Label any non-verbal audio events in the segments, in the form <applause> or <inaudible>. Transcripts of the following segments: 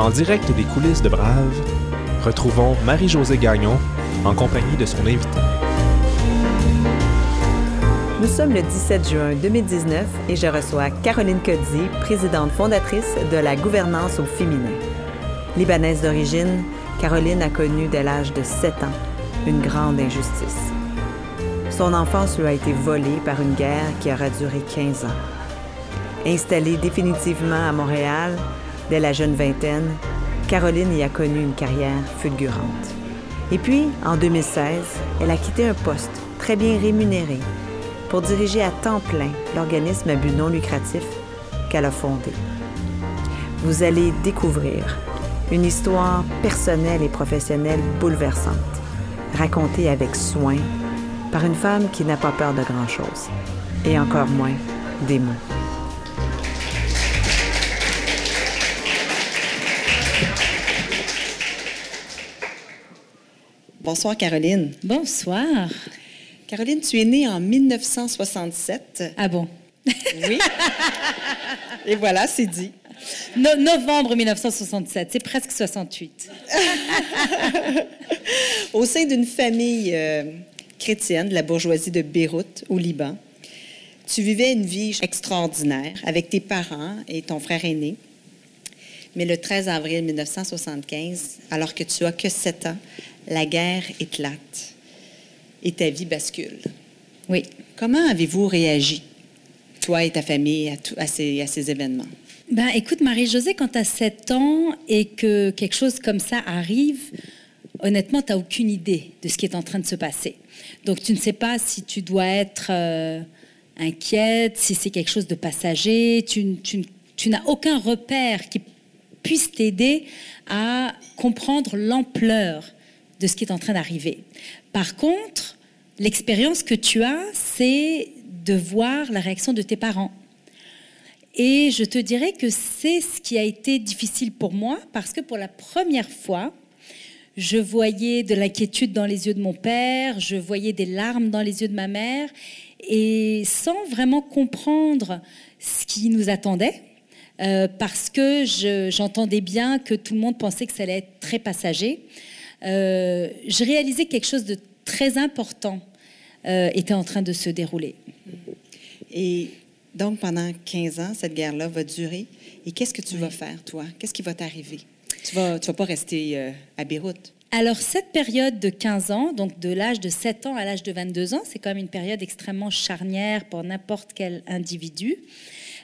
En direct des coulisses de Brave, retrouvons Marie-Josée Gagnon en compagnie de son invité. Nous sommes le 17 juin 2019 et je reçois Caroline Codzi, présidente fondatrice de la gouvernance au féminin. Libanaise d'origine, Caroline a connu dès l'âge de 7 ans une grande injustice. Son enfance lui a été volée par une guerre qui aura duré 15 ans. Installée définitivement à Montréal dès la jeune vingtaine, Caroline y a connu une carrière fulgurante. Et puis, en 2016, elle a quitté un poste très bien rémunéré pour diriger à temps plein l'organisme à but non lucratif qu'elle a fondé. Vous allez découvrir une histoire personnelle et professionnelle bouleversante, racontée avec soin par une femme qui n'a pas peur de grand-chose, et encore moins des mots. Bonsoir Caroline. Bonsoir. Caroline, tu es née en 1967. Ah bon? Oui. Et voilà, c'est dit. novembre 1967, c'est presque 68. <laughs> Au sein d'une famille euh, chrétienne de la bourgeoisie de Beyrouth, au Liban, tu vivais une vie extraordinaire avec tes parents et ton frère aîné. Mais le 13 avril 1975, alors que tu as que 7 ans, la guerre éclate et ta vie bascule. Oui. Comment avez-vous réagi, toi et ta famille, à, ces, à ces événements? Ben, écoute, Marie-Josée, quand tu as 7 ans et que quelque chose comme ça arrive, honnêtement, tu n'as aucune idée de ce qui est en train de se passer. Donc, tu ne sais pas si tu dois être euh, inquiète, si c'est quelque chose de passager. Tu, tu n'as aucun repère qui puisse t'aider à comprendre l'ampleur de ce qui est en train d'arriver. Par contre, l'expérience que tu as, c'est de voir la réaction de tes parents. Et je te dirais que c'est ce qui a été difficile pour moi parce que pour la première fois, je voyais de l'inquiétude dans les yeux de mon père, je voyais des larmes dans les yeux de ma mère, et sans vraiment comprendre ce qui nous attendait, euh, parce que j'entendais bien que tout le monde pensait que ça allait être très passager, euh, je réalisais que quelque chose de très important euh, était en train de se dérouler. Et donc, pendant 15 ans, cette guerre-là va durer. Et qu'est-ce que tu vas faire, toi? Qu'est-ce qui va t'arriver? Tu ne vas, tu vas pas rester euh, à Beyrouth. Alors, cette période de 15 ans, donc de l'âge de 7 ans à l'âge de 22 ans, c'est quand même une période extrêmement charnière pour n'importe quel individu.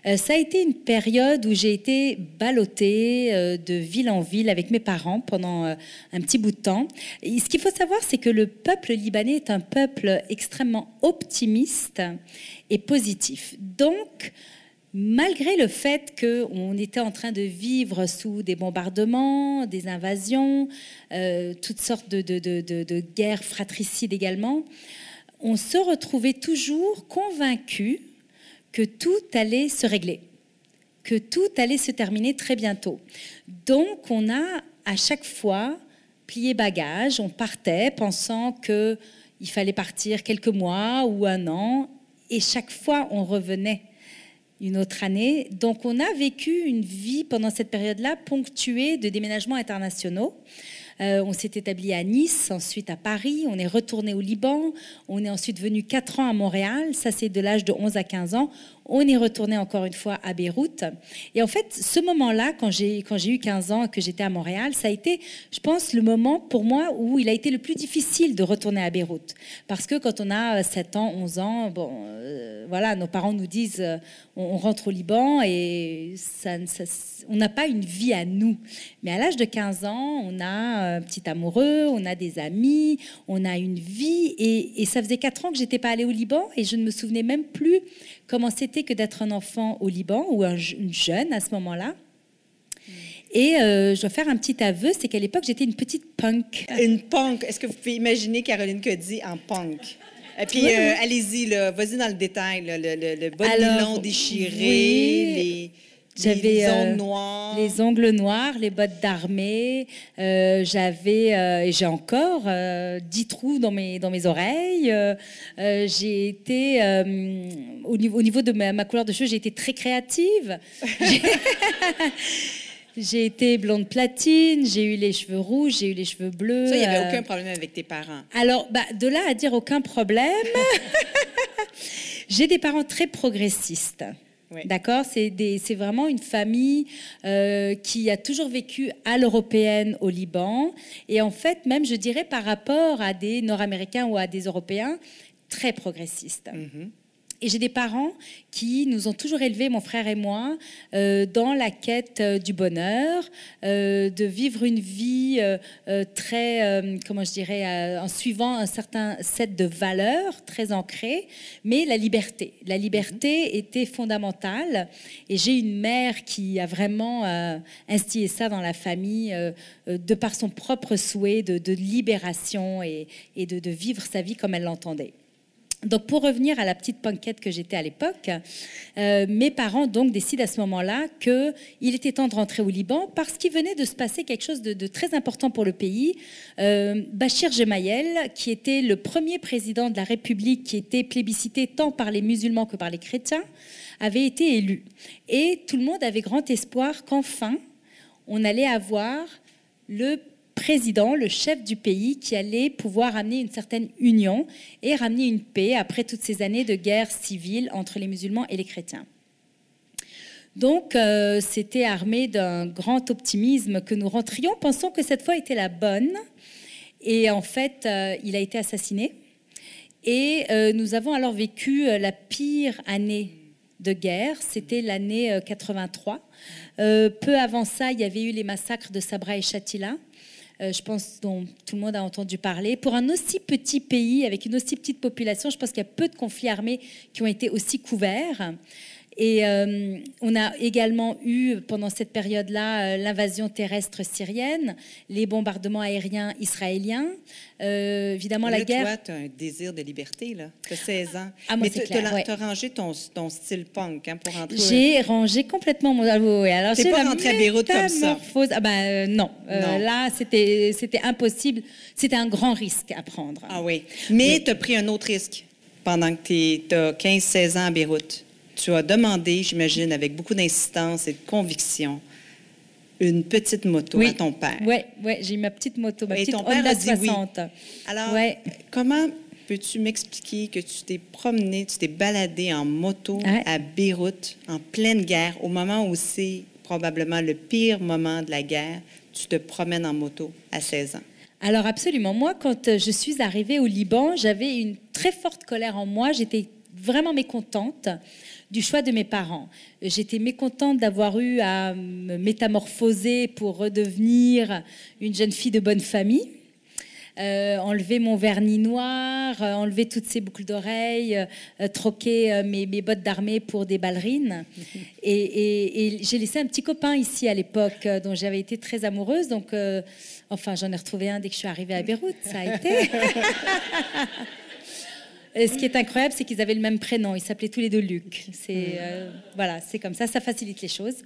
Euh, ça a été une période où j'ai été ballottée euh, de ville en ville avec mes parents pendant euh, un petit bout de temps. Ce qu'il faut savoir, c'est que le peuple libanais est un peuple extrêmement optimiste et positif. Donc, malgré le fait qu'on était en train de vivre sous des bombardements, des invasions, toutes sortes de, de, guerres fratricides également, on se retrouvait toujours convaincus que tout allait se régler, que tout allait se terminer très bientôt. Donc on a à chaque fois plié bagage, on partait pensant que il fallait partir quelques mois ou un an, et chaque fois on revenait une autre année. Donc on a vécu une vie pendant cette période-là ponctuée de déménagements internationaux. Euh, on s'est établi à Nice, ensuite à Paris, on est retourné au Liban, on est ensuite venu quatre ans à Montréal, ça c'est de l'âge de 11 à 15 ans. On est retourné encore une fois à Beyrouth. Et en fait, ce moment-là, quand j'ai, eu 15 ans et que j'étais à Montréal, ça a été, je pense, le moment pour moi où il a été le plus difficile de retourner à Beyrouth. Parce que quand on a 7 ans, 11 ans, bon, euh, voilà, nos parents nous disent, euh, on, rentre au Liban et ça, on n'a pas une vie à nous. Mais à l'âge de 15 ans, on a un petit amoureux, on a des amis, on a une vie. Et, et ça faisait 4 ans que j'étais pas allée au Liban et je ne me souvenais même plus comment c'était que d'être un enfant au Liban ou un, une jeune à ce moment-là? Et euh, je dois faire un petit aveu, c'est qu'à l'époque, j'étais une petite punk. Une punk. Est-ce que vous pouvez imaginer Caroline Cody en punk? Et puis, euh, allez-y, vas-y dans le détail, le, le, le bas déchiré, les j'avais les ongles euh, noirs. Les ongles noirs, les bottes d'armée. Euh, j'avais, euh, et j'ai encore, dix trous dans mes, dans mes oreilles. j'ai été, au, niveau, au niveau de ma, couleur de cheveux, j'ai été très créative. <laughs> J'ai été blonde platine, j'ai eu les cheveux rouges, j'ai eu les cheveux bleus. Ça, il n'y avait aucun problème avec tes parents. Alors, bah, de là à dire aucun problème, <laughs> j'ai des parents très progressistes. D'accord? C'est vraiment une famille euh, qui a toujours vécu à l'européenne au Liban. Et en fait, même, je dirais, par rapport à des Nord-Américains ou à des Européens, très progressistes. Mm-hmm. Et j'ai des parents qui nous ont toujours élevés, mon frère et moi, euh, dans la quête euh, du bonheur, euh, de vivre une vie très, comment je dirais, en suivant un certain set de valeurs très ancrées, mais la liberté. La liberté mhm. était fondamentale. Et j'ai une mère qui a vraiment instillé ça dans la famille, de par son propre souhait de, libération et, de, de vivre sa vie comme elle l'entendait. Donc, pour revenir à la petite panquette que j'étais à l'époque, euh, mes parents donc décident à ce moment-là qu'il était temps de rentrer au Liban parce qu'il venait de se passer quelque chose de, très important pour le pays. Euh, Bachir Gemayel, qui était le premier président de la République qui était plébiscité tant par les musulmans que par les chrétiens, avait été élu. Et tout le monde avait grand espoir qu'enfin, on allait avoir le président, le chef du pays, qui allait pouvoir amener une certaine union et ramener une paix après toutes ces années de guerre civile entre les musulmans et les chrétiens. Donc, euh, c'était armé d'un grand optimisme que nous rentrions, pensant que cette fois était la bonne. Et en fait, euh, il a été assassiné. Et euh, nous avons alors vécu la pire année de guerre, c'était l'année 83. peu avant ça, il y avait eu les massacres de Sabra et Shatila. Euh, je pense dont tout le monde a entendu parler. Pour un aussi petit pays, avec une aussi petite population, je pense qu'il y a peu de conflits armés qui ont été aussi couverts. Et euh, on a également eu, pendant cette période-là, euh, l'invasion terrestre syrienne, les bombardements aériens israéliens, euh, évidemment la guerre. Toi, tu as un désir de liberté, là. Tu as 16 ans. Ah, moi, Mais tu as rangé ton, ton, style punk hein, pour rentrer. J'ai rangé complètement mon. Ah, oui, alors, pas rentré à Beyrouth comme ça. Ah, ben, non. non. là, c'était impossible. C'était un grand risque à prendre. Ah oui. Mais tu as pris un autre risque pendant que tu as 15-16 ans à Beyrouth tu as demandé, j'imagine, avec beaucoup d'insistance et de conviction, une petite moto à ton père. Oui, ouais, j'ai ma petite moto, ma petite ton Honda 60. Alors, comment peux-tu m'expliquer que tu t'es promené, tu t'es baladé en moto à Beyrouth en pleine guerre, au moment où c'est probablement le pire moment de la guerre, tu te promènes en moto à 16 ans? Alors absolument. Moi, quand je suis arrivée au Liban, j'avais une très forte colère en moi. J'étais vraiment mécontente du choix de mes parents. J'étais mécontente d'avoir eu à me métamorphoser pour redevenir une jeune fille de bonne famille. Euh, enlever mon vernis noir, euh, enlever toutes ces boucles d'oreilles, euh, troquer mes, bottes d'armée pour des ballerines. <laughs> Et, j'ai laissé un petit copain ici à l'époque dont j'avais été très amoureuse. Donc, enfin, j'en ai retrouvé un dès que je suis arrivée à Beyrouth. Ça a été. <laughs> ce qui est incroyable, c'est qu'ils avaient le même prénom. Ils s'appelaient tous les deux Luc. C'est euh, voilà, c'est comme ça. Ça facilite les choses. <laughs>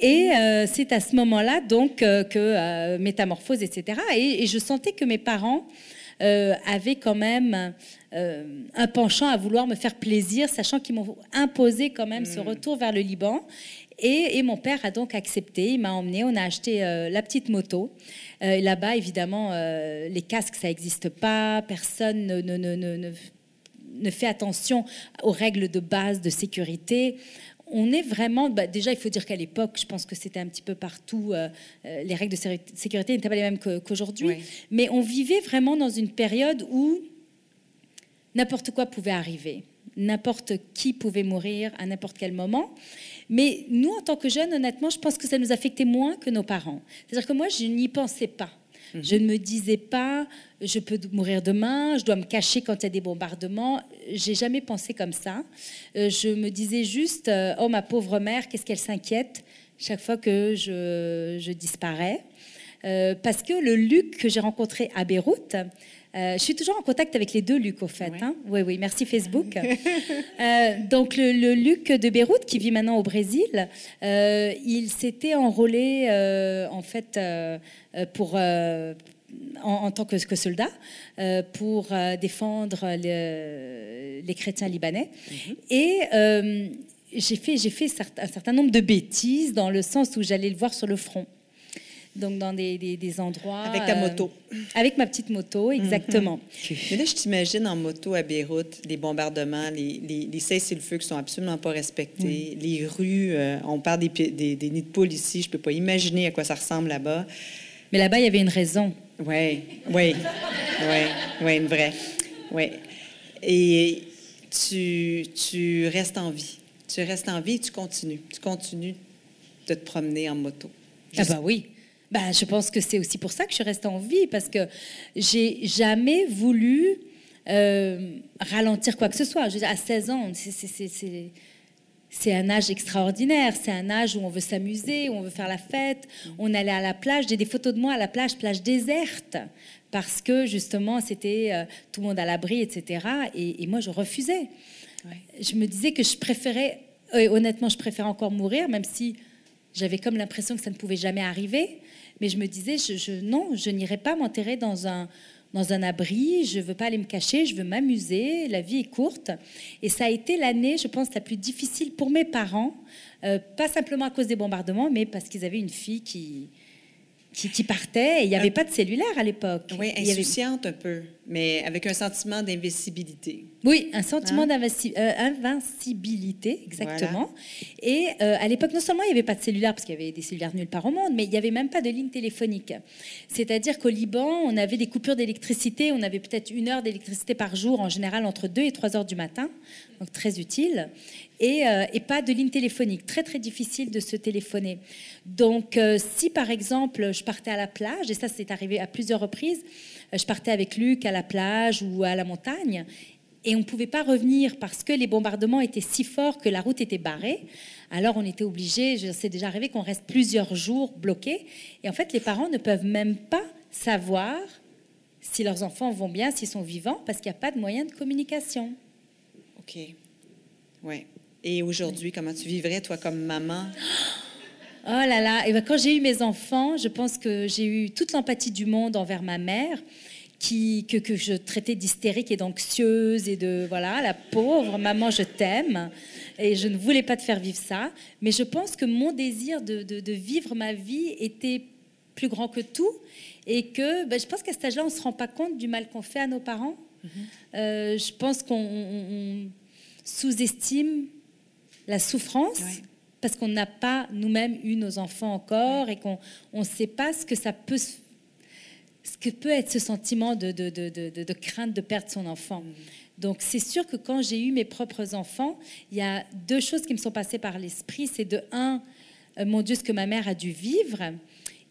Et euh, c'est à ce moment-là donc euh, que métamorphose, etc. Et, je sentais que mes parents avaient quand même un penchant à vouloir me faire plaisir, sachant qu'ils m'ont imposé quand même ce mm. retour vers le Liban. Et, mon père a donc accepté, il m'a emmené, on a acheté euh, la petite moto. Euh, Là-bas, évidemment, euh, les casques, ça n'existe pas, personne ne, ne, ne, ne, fait attention aux règles de base de sécurité. On est vraiment, bah, déjà, il faut dire qu'à l'époque, je pense que c'était un petit peu partout, les règles de sécurité n'étaient pas les mêmes qu'aujourd'hui, mais on vivait vraiment dans une période où n'importe quoi pouvait arriver n'importe qui pouvait mourir à n'importe quel moment. Mais nous, en tant que jeunes, honnêtement, je pense que ça nous affectait moins que nos parents. C'est-à-dire que moi, je n'y pensais pas. Mhm. Je ne me disais pas, je peux mourir demain, je dois me cacher quand il y a des bombardements. J'ai jamais pensé comme ça. Euh, je me disais juste, euh, oh ma pauvre mère, qu'est-ce qu'elle s'inquiète chaque fois que je, disparais. Euh, parce que le Luc que j'ai rencontré à Beyrouth, euh, je suis toujours en contact avec les deux Luc, au fait. Oui, hein. oui, merci Facebook. <laughs> Euh, donc, le, Luc de Beyrouth, qui vit maintenant au Brésil, euh, il s'était enrôlé, en fait, pour, en, tant que, soldat, pour défendre les chrétiens libanais. Mhm. Et j'ai fait, j'ai fait un certain nombre de bêtises dans le sens où j'allais le voir sur le front. Donc, dans des, des, endroits. Avec ta moto. avec ma petite moto, exactement. Mais là, je t'imagine en moto à Beyrouth, les bombardements, les, les, les cessez-le-feu qui sont absolument pas respectés, les rues. on parle des, des, des, nids de poules ici. Je peux pas imaginer à quoi ça ressemble là-bas. Mais là-bas, il y avait une raison. Oui, oui, oui, oui, une vraie. Oui. Et tu, tu restes en vie. Tu restes en vie et tu continues. Tu continues de te promener en moto. Ah bah oui. Ben, je pense que c'est aussi pour ça que je reste en vie, parce que j'ai jamais voulu euh, ralentir quoi que ce soit. Je à 16 ans, c'est un âge extraordinaire. C'est un âge où on veut s'amuser, où on veut faire la fête. On allait à la plage. J'ai des photos de moi à la plage, plage déserte, parce que justement, c'était euh, tout le monde à l'abri, etc. Et, moi, je refusais. Je me disais que je préférais, euh, honnêtement, je préférais encore mourir, même si j'avais comme l'impression que ça ne pouvait jamais arriver. Mais je me disais, non, je n'irai pas m'enterrer dans un, dans un abri, je ne veux pas aller me cacher, je veux m'amuser, la vie est courte. Et ça a été l'année, je pense, la plus difficile pour mes parents, euh, pas simplement à cause des bombardements, mais parce qu'ils avaient une fille qui, qui, partait. il n'y avait pas de cellulaire à l'époque. Oui, insouciante un peu, mais avec un sentiment d'invincibilité. Oui, un sentiment hein? d'invincibilité, exactement. Et euh, à l'époque, non seulement il n'y avait pas de cellulaire, parce qu'il y avait des cellulaires nulle part au monde, mais il n'y avait même pas de ligne téléphonique. C'est-à-dire qu'au Liban, on avait des coupures d'électricité, on avait peut-être une heure d'électricité par jour, en général entre 2 et 3 heures du matin, donc très utile. Euh, et, pas de ligne téléphonique. Très, très difficile de se téléphoner. Donc, euh, si par exemple, je partais à la plage, et ça, c'est arrivé à plusieurs reprises, euh, je partais avec Luc à la plage ou à la montagne, et on ne pouvait pas revenir parce que les bombardements étaient si forts que la route était barrée. Alors, on était obligé, c'est déjà arrivé qu'on reste plusieurs jours bloqués. Et en fait, les parents ne peuvent même pas savoir si leurs enfants vont bien, s'ils sont vivants, parce qu'il n'y a pas de moyen de communication. OK. Ouais. Et aujourd'hui, comment tu vivrais, toi, comme maman? Oh là là, et ben, quand j'ai eu mes enfants, je pense que j'ai eu toute l'empathie du monde envers ma mère, qui, que, que je traitais d'hystérique et d'anxieuse et de, voilà, la pauvre, maman, je t'aime. Et je ne voulais pas te faire vivre ça. Mais je pense que mon désir de, de, vivre ma vie était plus grand que tout. Et que ben, je pense qu'à cet âge-là, on ne se rend pas compte du mal qu'on fait à nos parents. Mm-hmm. Euh, je pense qu'on sous-estime la souffrance, parce qu'on n'a pas nous-mêmes eu nos enfants encore et qu'on ne sait pas ce que ça peut ce que peut être ce sentiment de, de, de, de crainte de perdre son enfant. Mm. Donc c'est sûr que quand j'ai eu mes propres enfants, il y a deux choses qui me sont passées par l'esprit. C'est de un, euh, mon Dieu, ce que ma mère a dû vivre.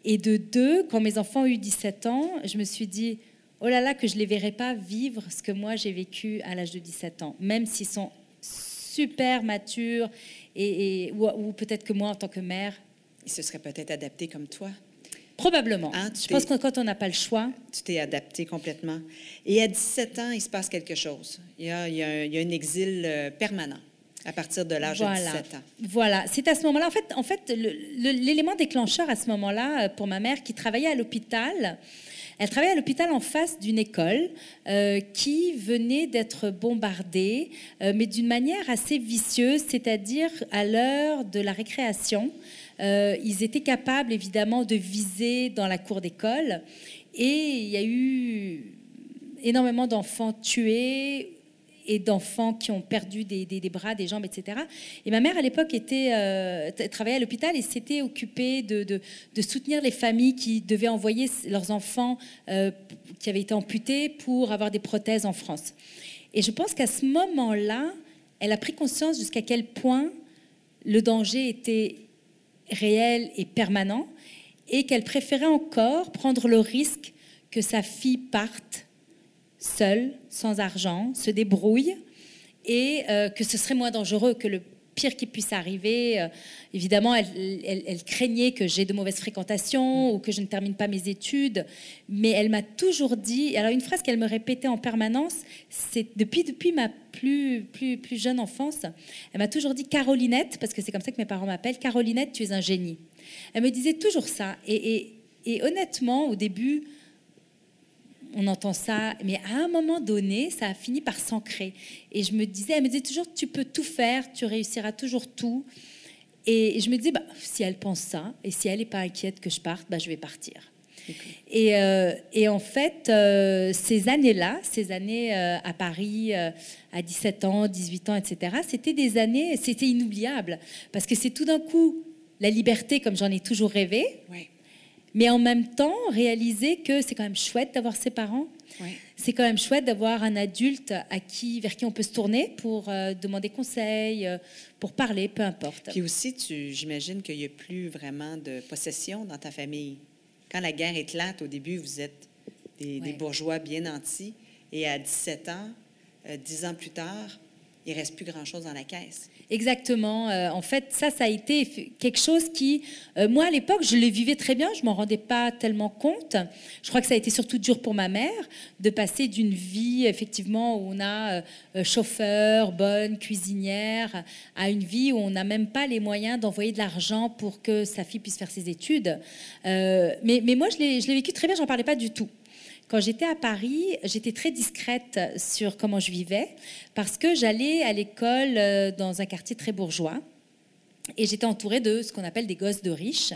Et de deux, quand mes enfants ont eu 17 ans, je me suis dit, oh là là, que je ne les verrai pas vivre ce que moi j'ai vécu à l'âge de 17 ans, même s'ils sont super mature, et, ou, peut-être que moi, en tant que mère. Il se serait peut-être adapté comme toi. Probablement. Hein, je pense que quand on n'a pas le choix. Tu t'es adapté complètement. Et à 17 ans, il se passe quelque chose. Il y a, il y a, un, exil euh, permanent à partir de l'âge de 17 ans. Voilà, c'est à ce moment-là. En fait, en fait l'élément déclencheur à ce moment-là, euh, pour ma mère qui travaillait à l'hôpital, elle travaillait à l'hôpital en face d'une école euh, qui venait d'être bombardée, euh, mais d'une manière assez vicieuse, c'est-à-dire à, l'heure de la récréation. Euh, ils étaient capables évidemment de viser dans la cour d'école et il y a eu énormément d'enfants tués et d'enfants qui ont perdu des, bras, des jambes, etc. Et ma mère, à l'époque, était euh, travaillait à l'hôpital et s'était occupée de, soutenir les familles qui devaient envoyer leurs enfants euh, qui avaient été amputés pour avoir des prothèses en France. Et je pense qu'à ce moment-là, elle a pris conscience jusqu'à quel point le danger était réel et permanent et qu'elle préférait encore prendre le risque que sa fille parte seule, sans argent, se débrouille et euh, que ce serait moins dangereux que le pire qui puisse arriver. Euh, évidemment, elle, craignait que j'ai de mauvaises fréquentations ou que je ne termine pas mes études, mais elle m'a toujours dit, alors une phrase qu'elle me répétait en permanence, c'est depuis, depuis ma plus, plus, plus jeune enfance, elle m'a toujours dit Carolinette, parce que c'est comme ça que mes parents m'appellent, Carolinette, tu es un génie. Elle me disait toujours ça. et honnêtement, au début, on entend ça, mais à un moment donné, ça a fini par s'ancrer. Et je me disais, elle me disait toujours, tu peux tout faire, tu réussiras toujours tout. Et je me disais, bah, si elle pense ça, et si elle n'est pas inquiète que je parte, bah, je vais partir. Et, euh, et, en fait, euh, ces années-là, ces années euh, à Paris, à 17 ans, 18 ans, etc., c'était des années, c'était inoubliable. Parce que c'est tout d'un coup la liberté comme j'en ai toujours rêvé. Mais en même temps, réaliser que c'est quand même chouette d'avoir ses parents. C'est quand même chouette d'avoir un adulte à qui, vers qui on peut se tourner pour demander conseil, pour parler, peu importe. Puis aussi, j'imagine qu'il n'y a plus vraiment de possession dans ta famille quand la guerre éclate, au début, vous êtes des, bourgeois bien nantis, et à 17 ans, euh, dix ans plus tard, il reste plus grand-chose dans la caisse. Exactement. Euh, en fait, ça, ça a été quelque chose qui, euh, moi, à l'époque, je le vivais très bien. Je m'en rendais pas tellement compte. Je crois que ça a été surtout dur pour ma mère de passer d'une vie, effectivement, où on a euh, chauffeur, bonne cuisinière, à une vie où on n'a même pas les moyens d'envoyer de l'argent pour que sa fille puisse faire ses études. mais, mais moi, je l'ai vécu très bien. J'en parlais pas du tout. Quand j'étais à Paris, j'étais très discrète sur comment je vivais parce que j'allais à l'école euh, dans un quartier très bourgeois et j'étais entourée de ce qu'on appelle des gosses de riches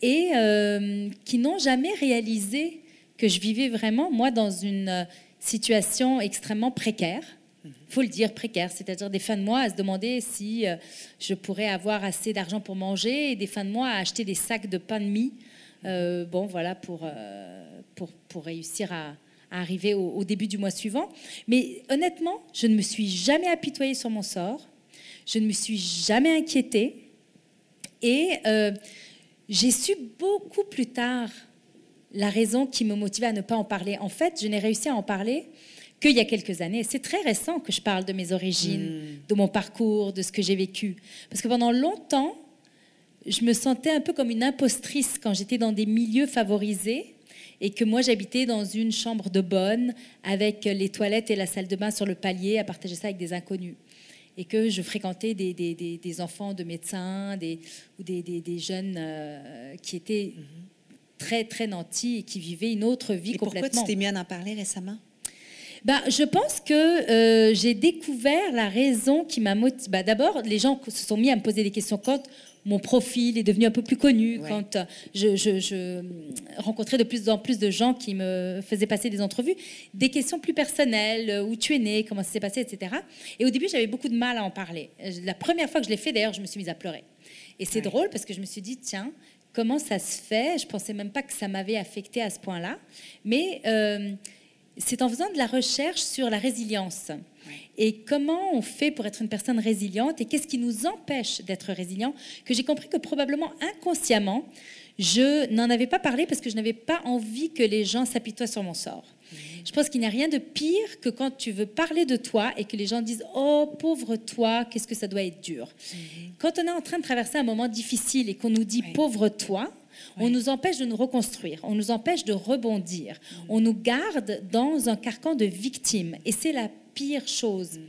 et euh, qui n'ont jamais réalisé que je vivais vraiment, moi, dans une situation extrêmement précaire. Il faut le dire, précaire, c'est-à-dire des fins de mois à se demander si euh, je pourrais avoir assez d'argent pour manger et des fins de mois à acheter des sacs de pain de mie, bon, voilà, pour pour, réussir à, arriver au, début du mois suivant. Mais honnêtement, je ne me suis jamais apitoyée sur mon sort. Je ne me suis jamais inquiétée. Et euh, j'ai su beaucoup plus tard la raison qui me motivait à ne pas en parler. En fait, je n'ai réussi à en parler qu'il y a quelques années. C'est très récent que je parle de mes origines, hmm. de mon parcours, de ce que j'ai vécu. Parce que pendant longtemps, je me sentais un peu comme une impostrice quand j'étais dans des milieux favorisés et que moi j'habitais dans une chambre de bonne avec les toilettes et la salle de bain sur le palier à partager ça avec des inconnus et que je fréquentais des, des, des, enfants de médecins des, ou des, jeunes euh, qui étaient très très nantis et qui vivaient une autre vie et complètement. Pourquoi tu t'es mis à en parler récemment? Bah, je pense que euh, j'ai découvert la raison qui m'a motivé. Bah, D'abord, les gens se sont mis à me poser des questions quand mon profil est devenu un peu plus connu, quand je, rencontrais de plus en plus de gens qui me faisaient passer des entrevues, des questions plus personnelles, où tu es né, comment ça s'est passé, etc. Et au début, j'avais beaucoup de mal à en parler. La première fois que je l'ai fait, d'ailleurs, je me suis mise à pleurer. Et c'est drôle parce que je me suis dit, tiens, comment ça se fait? Je pensais même pas que ça m'avait affecté à ce point-là. Mais euh, c'est en faisant de la recherche sur la résilience. Et comment on fait pour être une personne résiliente et qu'est-ce qui nous empêche d'être résilient que j'ai compris que probablement inconsciemment, je n'en avais pas parlé parce que je n'avais pas envie que les gens s'apitoient sur mon sort. Je pense qu'il n'y a rien de pire que quand tu veux parler de toi et que les gens disent Oh, pauvre toi, qu'est-ce que ça doit être dur. Quand on est en train de traverser un moment difficile et qu'on nous dit Pauvre toi, on nous empêche de nous reconstruire, on nous empêche de rebondir, on nous garde dans un carcan de victime. Et c'est la pire chose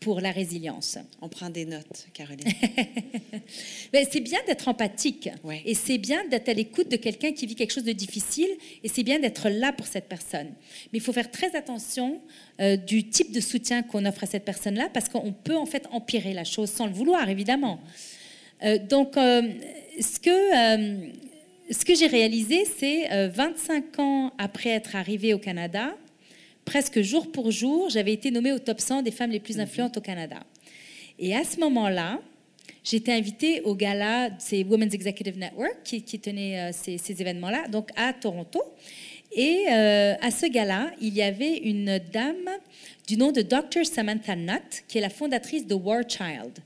pour la résilience. On prend des notes, Caroline. <laughs> c'est bien d'être empathique et c'est bien d'être à l'écoute de quelqu'un qui vit quelque chose de difficile et c'est bien d'être là pour cette personne. Mais il faut faire très attention euh, du type de soutien qu'on offre à cette personne-là parce qu'on peut en fait empirer la chose sans le vouloir, évidemment. Euh, donc, euh, ce que, ce que j'ai réalisé, c'est 25 ans après être arrivée au Canada, presque jour pour jour, j'avais été nommée au top 100 des femmes les plus mhm. influentes au Canada. Et à ce moment-là, j'étais invitée au gala, c'est Women's Executive Network qui, tenait euh, ces, événements-là, donc à Toronto. Et euh, à ce gala, il y avait une dame du nom de Dr. Samantha Nutt, qui est la fondatrice de War Child.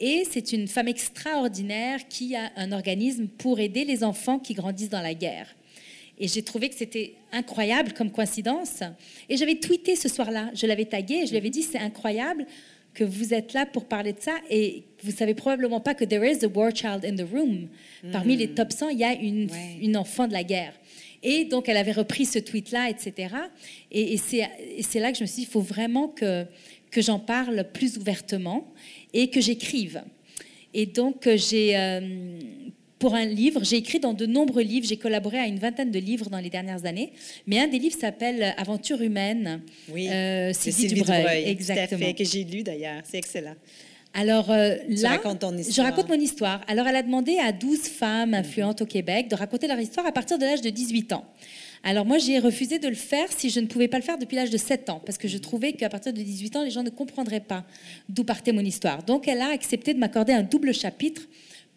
Et c'est une femme extraordinaire qui a un organisme pour aider les enfants qui grandissent dans la guerre. Et j'ai trouvé que c'était incroyable comme coïncidence. Et j'avais tweeté ce soir-là, je l'avais tagué, et je lui avais dit, c'est incroyable que vous êtes là pour parler de ça et vous savez probablement pas que there is a war child in the room. Parmi les top 100, il y a une, une enfant de la guerre. Et donc, elle avait repris ce tweet-là, etc. Et, et c'est là que je me suis dit, il faut vraiment que, que j'en parle plus ouvertement et que j'écrive. Et donc, j'ai... Euh, pour un livre. J'ai écrit dans de nombreux livres, j'ai collaboré à une vingtaine de livres dans les dernières années, mais un des livres s'appelle Aventure humaine. Oui, euh, Sylvie Dubreuil, exactement. Tout à fait, que j'ai lu d'ailleurs, c'est excellent. Alors euh, là, je raconte mon histoire. Alors elle a demandé à 12 femmes influentes au Québec de raconter leur histoire à partir de l'âge de 18 ans. Alors moi, j'ai refusé de le faire si je ne pouvais pas le faire depuis l'âge de 7 ans, parce que je trouvais qu'à partir de 18 ans, les gens ne comprendraient pas d'où partait mon histoire. Donc elle a accepté de m'accorder un double chapitre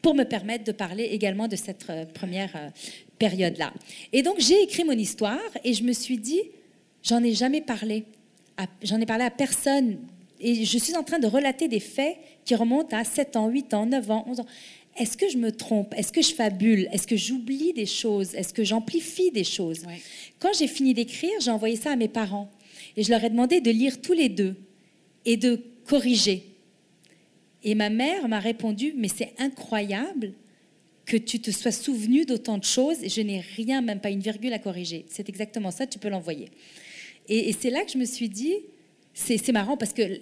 pour me permettre de parler également de cette euh, première euh, période-là. Et donc j'ai écrit mon histoire et je me suis dit, j'en ai jamais parlé. J'en ai parlé à personne. Et je suis en train de relater des faits qui remontent à 7 ans, 8 ans, 9 ans, 11 ans. Est-ce que je me trompe? Est-ce que je fabule? Est-ce que j'oublie des choses? Est-ce que j'amplifie des choses? Quand j'ai fini d'écrire, j'ai envoyé ça à mes parents. Et je leur ai demandé de lire tous les deux et de corriger. Et ma mère m'a répondu, mais c'est incroyable que tu te sois souvenu d'autant de choses et je n'ai rien, même pas une virgule à corriger. C'est exactement ça, tu peux l'envoyer. Et, c'est là que je me suis dit, c'est marrant parce que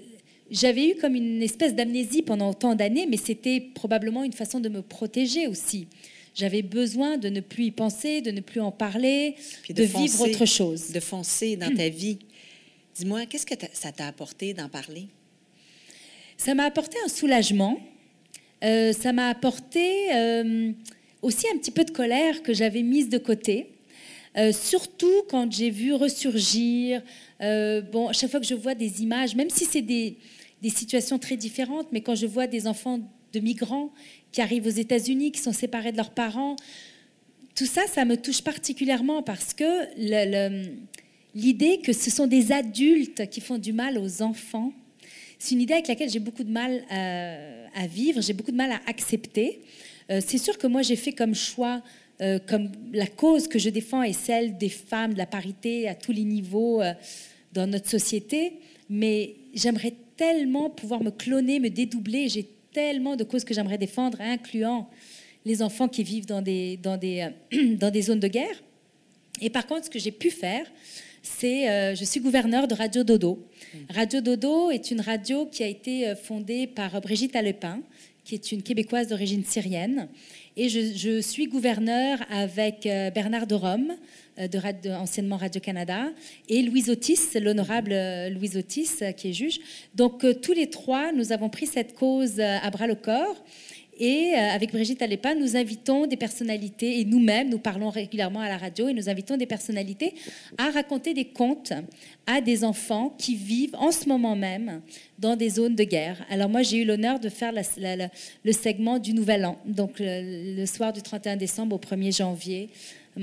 j'avais eu comme une espèce d'amnésie pendant autant d'années, mais c'était probablement une façon de me protéger aussi. J'avais besoin de ne plus y penser, de ne plus en parler, de, vivre autre chose. De foncer dans ta vie. Dis-moi, qu'est-ce que ça t'a apporté d'en parler? Ça m'a apporté un soulagement. Euh, ça m'a apporté euh, aussi un petit peu de colère que j'avais mise de côté. Euh, surtout quand j'ai vu ressurgir, bon, à chaque fois que je vois des images, même si c'est des, des, situations très différentes, mais quand je vois des enfants de migrants qui arrivent aux États-Unis, qui sont séparés de leurs parents, tout ça, ça me touche particulièrement parce que l'idée que ce sont des adultes qui font du mal aux enfants, c'est une idée avec laquelle j'ai beaucoup de mal euh, à, vivre, j'ai beaucoup de mal à accepter. Euh, c'est sûr que moi, j'ai fait comme choix, euh, comme la cause que je défends est celle des femmes, de la parité à tous les niveaux dans notre société, mais j'aimerais tellement pouvoir me cloner, me dédoubler. J'ai tellement de causes que j'aimerais défendre, incluant les enfants qui vivent dans des, dans des, <clears throat> dans des zones de guerre. Et par contre, ce que j'ai pu faire, c'est euh, je suis gouverneur de Radio Dodo. Mm. Radio Dodo est une radio qui a été euh, fondée par Brigitte Alepin, qui est une Québécoise d'origine syrienne. Et je, suis gouverneur avec euh, Bernard de Rome, de, anciennement Radio-Canada, et Louise Otis, l'honorable Louise Otis, qui est juge. Donc, tous les trois, nous avons pris cette cause à bras le corps. Et euh, avec Brigitte Alépa, nous invitons des personnalités, et nous-mêmes, nous parlons régulièrement à la radio, et nous invitons des personnalités à raconter des contes à des enfants qui vivent en ce moment même dans des zones de guerre. Alors moi, j'ai eu l'honneur de faire le segment du Nouvel An, donc le, soir du 31 décembre au 1er janvier,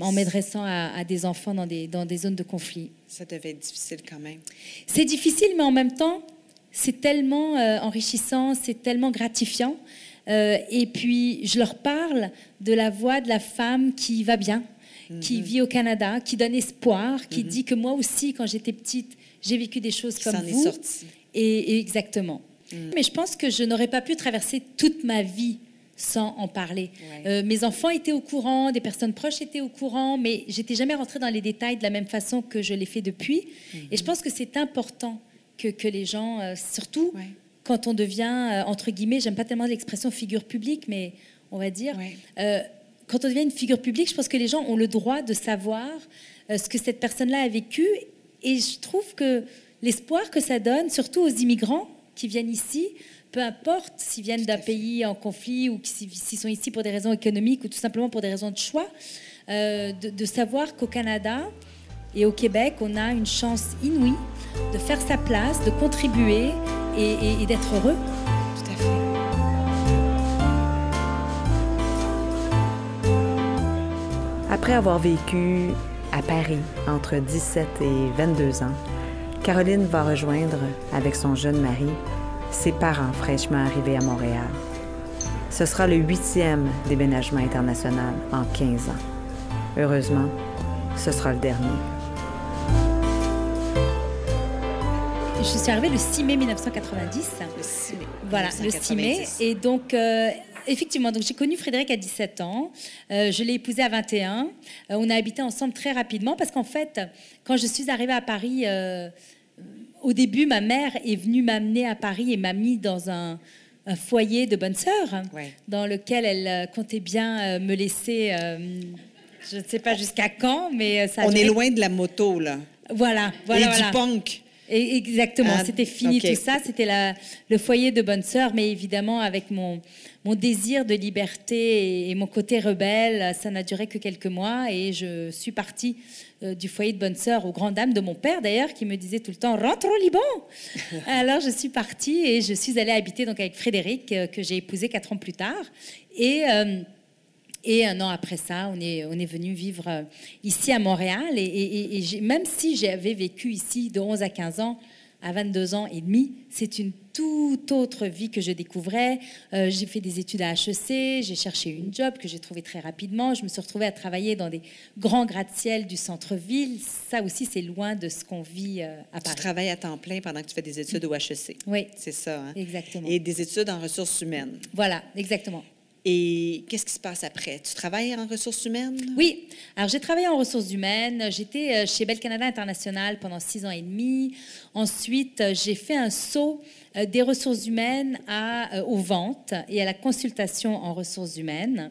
en m'adressant à, des enfants dans des, dans des zones de conflit. Ça devait être difficile quand même. C'est difficile, mais en même temps, c'est tellement euh, enrichissant, c'est tellement gratifiant. Euh, et puis, je leur parle de la voix de la femme qui va bien, qui mhm. vit au Canada, qui donne espoir, qui mhm. dit que moi aussi, quand j'étais petite, j'ai vécu des choses comme vous. Est Et, exactement. Mhm. Mais je pense que je n'aurais pas pu traverser toute ma vie sans en parler. Euh, mes enfants étaient au courant, des personnes proches étaient au courant, mais j'étais jamais rentrée dans les détails de la même façon que je l'ai fait depuis. Et je pense que c'est important que, que, les gens, euh, surtout quand on devient, euh, entre guillemets, j'aime pas tellement l'expression figure publique, mais on va dire, euh, quand on devient une figure publique, je pense que les gens ont le droit de savoir euh, ce que cette personne-là a vécu. Et je trouve que l'espoir que ça donne, surtout aux immigrants qui viennent ici, peu importe s'ils viennent d'un pays en conflit ou s'ils sont ici pour des raisons économiques ou tout simplement pour des raisons de choix, de, de, savoir qu'au Canada et au Québec, on a une chance inouïe de faire sa place, de contribuer et, d'être heureux. Tout à fait. Après avoir vécu à Paris entre 17 et 22 ans, Caroline va rejoindre, avec son jeune mari, ses parents fraîchement arrivés à Montréal. Ce sera le huitième déménagement international en 15 ans. Heureusement, ce sera le dernier. Je suis arrivée le 6 mai 1990. Le 6 mai. Voilà, le 6 mai. Et donc, euh, effectivement, donc j'ai connu Frédéric à 17 ans. Euh, je l'ai épousé à 21. Euh, on a habité ensemble très rapidement parce qu'en fait, quand je suis arrivée à Paris, au début, ma mère est venue m'amener à Paris et m'a mis dans un, un foyer de bonnes sœurs Ouais. dans lequel elle comptait bien me laisser. je ne sais pas jusqu'à quand, mais ça. On est loin de la moto, là. Voilà, voilà, Et voilà. du punk. Et exactement, Ah, c'était fini tout ça. C'était le foyer de bonne sœur, mais évidemment avec mon, mon désir de liberté et, et mon côté rebelle, ça n'a duré que quelques mois et je suis partie euh, du foyer de bonne sœur aux grandes dames de mon père d'ailleurs, qui me disait tout le temps rentre au Liban. <laughs> Alors je suis partie et je suis allée habiter donc avec Frédéric euh, que j'ai épousé quatre ans plus tard et euh, et un an après ça, on est, on est venu vivre euh, ici à Montréal. Et, même si j'avais vécu ici de 11 à 15 ans, à 22 ans et demi, c'est une toute autre vie que je découvrais. Euh, j'ai fait des études à HEC, j'ai cherché une job que j'ai trouvé très rapidement. Je me suis retrouvée à travailler dans des grands gratte-ciel du centre-ville. Ça aussi, c'est loin de ce qu'on vit euh, à Tu Paris. travailles à temps plein pendant que tu fais des études au HEC. Oui, C'est ça, hein? exactement. Et des études en ressources humaines. Voilà, exactement. Et qu'est-ce qui se passe après? Tu travailles en ressources humaines? Oui, alors j'ai travaillé en ressources humaines. J'étais euh, chez Bell Canada International pendant six ans et demi. Ensuite, euh, j'ai fait un saut euh, des ressources humaines à, aux ventes et à la consultation en ressources humaines.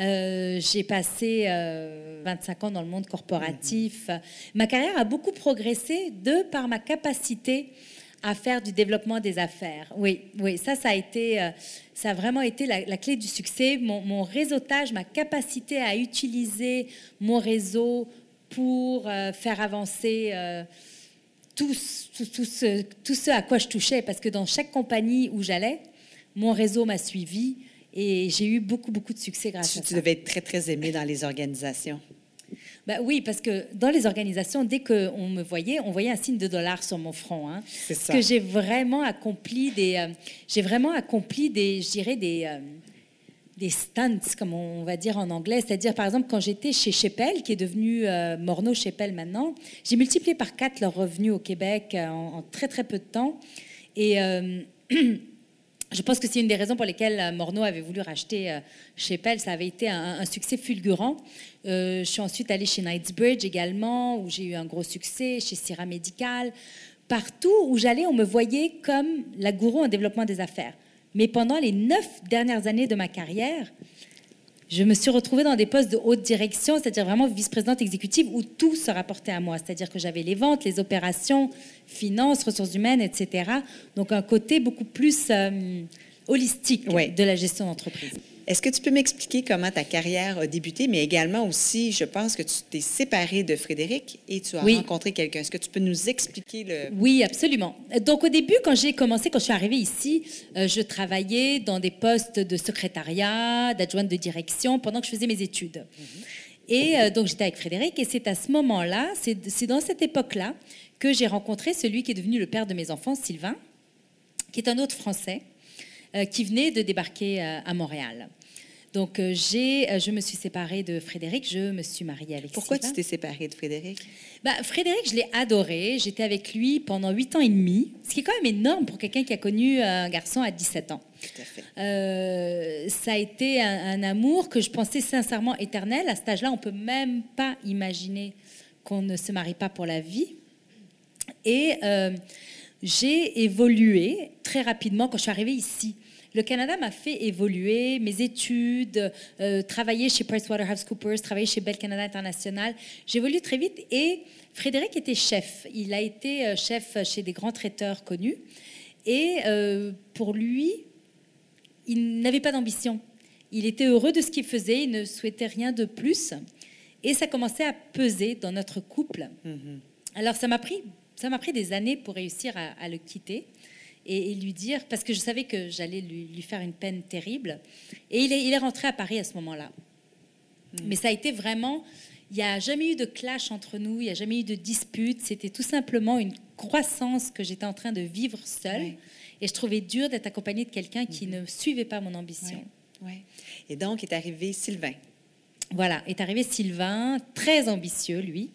Euh, j'ai passé euh, 25 ans dans le monde corporatif. Ma carrière a beaucoup progressé de par ma capacité à faire du développement des affaires. Oui, oui, ça, ça a été, euh, ça a vraiment été la, la clé du succès. Mon, mon réseautage, ma capacité à utiliser mon réseau pour euh, faire avancer euh, tout, ce- tout, tout ce, tout ce à quoi je touchais, parce que dans chaque compagnie où j'allais, mon réseau m'a suivi et j'ai eu beaucoup, beaucoup de succès grâce Tu, à tu ça. devais être très, très aimé dans les organisations. Ben oui, parce que dans les organisations, dès qu'on me voyait, on voyait un signe de dollar sur mon front. Hein. C'est Parce ça. que j'ai vraiment accompli des, euh, j'ai vraiment accompli des, je dirais des, euh, des stunts, comme on va dire en anglais. C'est-à-dire, par exemple, quand j'étais chez Chepel, qui est devenu euh, Morneau Chepel maintenant, j'ai multiplié par quatre leurs revenus au Québec euh, en, en très très peu de temps. Et euh, <clears throat> je pense que c'est une des raisons pour lesquelles euh, Morneau avait voulu racheter euh, Chepel. Ça avait été un, un succès fulgurant. Euh, je suis ensuite allée chez Knightsbridge également, où j'ai eu un gros succès, chez Sierra Medical. Partout où j'allais, on me voyait comme la gourou en développement des affaires. Mais pendant les neuf dernières années de ma carrière, je me suis retrouvée dans des postes de haute direction, c'est-à-dire vraiment vice-présidente exécutive, où tout se rapportait à moi. C'est-à-dire que j'avais les ventes, les opérations, finances, ressources humaines, etc. Donc un côté beaucoup plus euh, holistique Ouais. de la gestion d'entreprise. Est-ce que tu peux m'expliquer comment ta carrière a débuté, mais également aussi, je pense que tu t'es séparé de Frédéric et tu as Oui. rencontré quelqu'un. Est-ce que tu peux nous expliquer le... Oui, absolument. Donc au début, quand j'ai commencé, quand je suis arrivée ici, euh, je travaillais dans des postes de secrétariat, d'adjointe de direction pendant que je faisais mes études. Et euh, donc j'étais avec Frédéric et c'est à ce moment-là, c'est dans cette époque-là que j'ai rencontré celui qui est devenu le père de mes enfants, Sylvain, qui est un autre Français qui venait de débarquer euh, à Montréal. Donc euh, j'ai, euh, je me suis séparée de Frédéric, je me suis mariée avec Pourquoi Sylvain. tu t'es séparé de Frédéric? Bah, Frédéric, je l'ai adoré. J'étais avec lui pendant 8 ans et demi, ce qui est quand même énorme pour quelqu'un qui a connu un garçon à 17 ans. Tout à fait. Euh, ça a été un, un amour que je pensais sincèrement éternel. À cet âge-là, on peut même pas imaginer qu'on ne se marie pas pour la vie. Et euh, j'ai évolué très rapidement quand je suis arrivée ici. Le Canada m'a fait évoluer mes études, euh, travailler chez PricewaterhouseCoopers, travailler chez Bell Canada International. J'ai évolué très vite et Frédéric était chef. Il a été euh, chef chez des grands traiteurs connus. Et euh, pour lui, il n'avait pas d'ambition. Il était heureux de ce qu'il faisait, il ne souhaitait rien de plus. Et ça commençait à peser dans notre couple. Alors ça m'a pris, ça m'a pris des années pour réussir à, à le quitter et, et lui dire, parce que je savais que j'allais lui, lui faire une peine terrible. Et il est, il est rentré à Paris à ce moment-là. Mais ça a été vraiment, il n'y a jamais eu de clash entre nous, il n'y a jamais eu de dispute. C'était tout simplement une croissance que j'étais en train de vivre seule. Et je trouvais dur d'être accompagnée de quelqu'un qui ne suivait pas mon ambition. Et donc est arrivé Sylvain. Voilà, est arrivé Sylvain, très ambitieux, lui,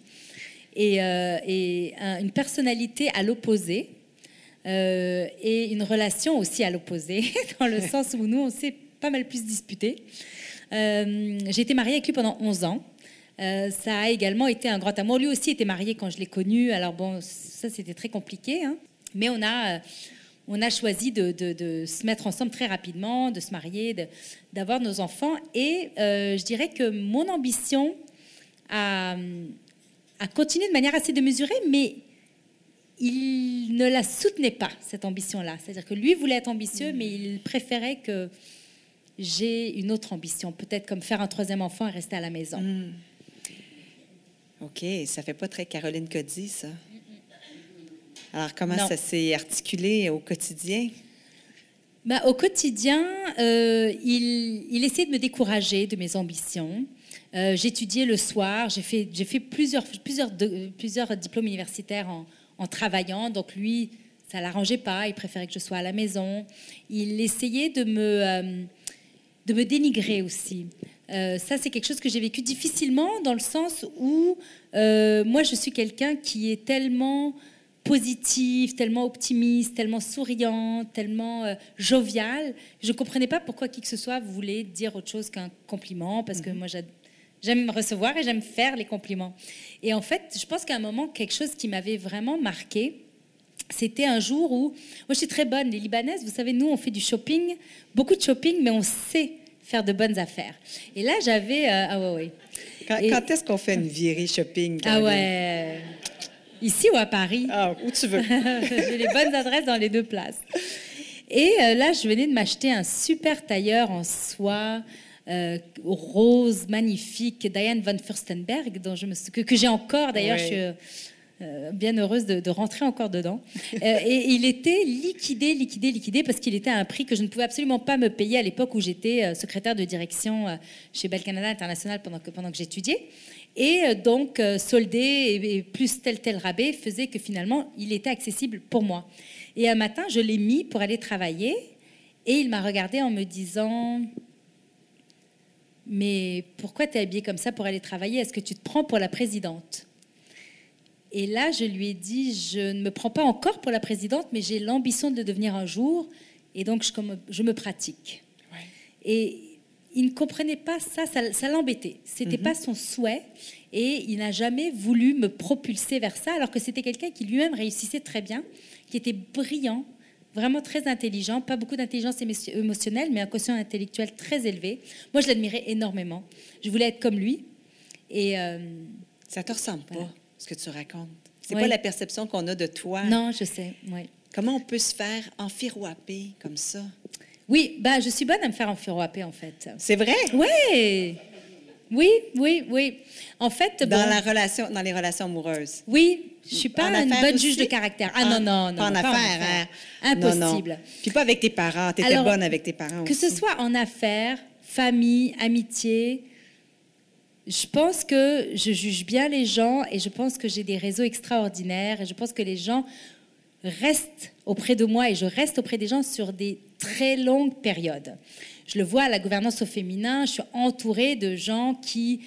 et, euh, et un- une personnalité à l'opposé, euh, et une relation aussi à l'opposé, <laughs> dans le <laughs> sens où nous, on s'est pas mal plus disputés. Euh, J'ai été mariée avec lui pendant 11 ans. Euh, ça a également été un grand amour. Lui aussi était marié quand je l'ai connu. Alors bon, ça c'était très compliqué. hein. Mais on a, euh, on a choisi de, se mettre ensemble très rapidement, de se marier, d'avoir nos enfants. Et je dirais que mon ambition a, a continué de manière assez démesurée, mais il ne la soutenait pas, cette ambition-là. C'est-à-dire que lui voulait être ambitieux, mais il préférait que j'ai une autre ambition, peut-être comme faire un troisième enfant et rester à la maison. OK, ça fait pas très Caroline Cody, ça. Alors, comment ça s'est articulé au quotidien? Ben, au quotidien, euh, il, il, essayait de me décourager de mes ambitions. Euh, J'étudiais le soir, j'ai fait, fait plusieurs, plusieurs, plusieurs diplômes universitaires en, en travaillant. Donc lui, ça l'arrangeait pas, il préférait que je sois à la maison. Il essayait de me, euh, de me dénigrer aussi. Euh, ça, c'est quelque chose que j'ai vécu difficilement dans le sens où euh, moi, je suis quelqu'un qui est tellement positif, tellement optimiste, tellement souriant, tellement jovial. Je ne comprenais pas pourquoi qui que ce soit voulait dire autre chose qu'un compliment, parce que mhm. moi, j'aime recevoir et j'aime faire les compliments. Et en fait, je pense qu'à un moment, quelque chose qui m'avait vraiment marqué, c'était un jour où, moi je suis très bonne, les Libanaises, vous savez, nous on fait du shopping, beaucoup de shopping, mais on sait faire de bonnes affaires. Et là j'avais... Euh, ah ouais, ouais. Quand, est-ce qu'on fait une virée shopping Ah ouais. Ici ou à Paris Ah, où tu veux. <laughs> J'ai les bonnes adresses dans les deux places. Et euh, là, je venais de m'acheter un super tailleur en soie euh, rose magnifique, Diane von Furstenberg, dont je me, que, que j'ai encore d'ailleurs, je suis euh, bien heureuse de, rentrer encore dedans. <laughs> Euh, et il était liquidé, liquidé, liquidé, parce qu'il était à un prix que je ne pouvais absolument pas me payer à l'époque où j'étais secrétaire de direction chez Bell Canada International pendant que, pendant que j'étudiais. Et donc, soldé et, plus tel tel rabais faisait que finalement, il était accessible pour moi. Et un matin, je l'ai mis pour aller travailler. Et il m'a regardé en me disant mais pourquoi tu es habillée comme ça pour aller travailler? Est-ce que tu te prends pour la présidente? Et là, je lui ai dit, je ne me prends pas encore pour la présidente, mais j'ai l'ambition de devenir un jour, et donc je, je me pratique. Et il ne comprenait pas ça, ça, l'embêtait. C'était n'était mhm. pas son souhait, et il n'a jamais voulu me propulser vers ça, alors que c'était quelqu'un qui lui-même réussissait très bien, qui était brillant, vraiment très intelligent, pas beaucoup d'intelligence émotionnelle, mais un quotient intellectuel très élevé. Moi, je l'admirais énormément. Je voulais être comme lui. Et euh, ça te ressemble pas, ce que tu racontes. C'est pas la perception qu'on a de toi. Non, je sais. Oui. Comment on peut se faire enfiroiper comme ça? Oui, bah, je suis bonne à me faire enfiroiper en fait. C'est vrai? Oui. Oui, oui, oui. En fait, dans la relation, dans les relations amoureuses. Oui, je suis pas une bonne juge de caractère. Ah non, non, non. Pas en affaires, hein? Impossible. Puis pas avec tes parents. Tu étais bonne avec tes parents Que ce soit en affaires, famille, amitié, je pense que je juge bien les gens et je pense que j'ai des réseaux extraordinaires et je pense que les gens restent auprès de moi et je reste auprès des gens sur des très longues périodes. Je le vois à la gouvernance au féminin, je suis entourée de gens qui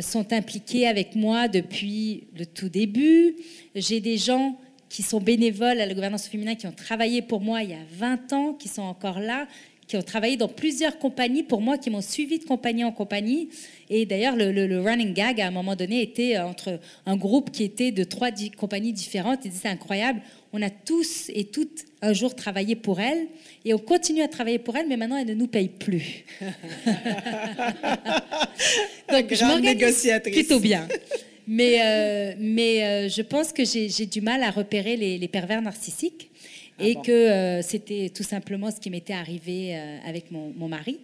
sont impliqués avec moi depuis le tout début. J'ai des gens qui sont bénévoles à la gouvernance féminin, qui ont travaillé pour moi il y a 20 ans, qui sont encore là, qui ont travaillé dans plusieurs compagnies pour moi, qui m'ont suivi de compagnie en compagnie. Et d'ailleurs, le, running gag, à un moment donné, était entre un groupe qui était de trois compagnies différentes. Et c'est incroyable. On a tous et toutes un jour travaillé pour elle. Et on continue à travailler pour elle, mais maintenant, elle ne nous paye plus. <laughs> Donc, je m'organise plutôt bien. Mais, euh, mais euh, je pense que j'ai du mal à repérer les, pervers narcissiques ah et que euh, c'était tout simplement ce qui m'était arrivé avec mon, mon, mari.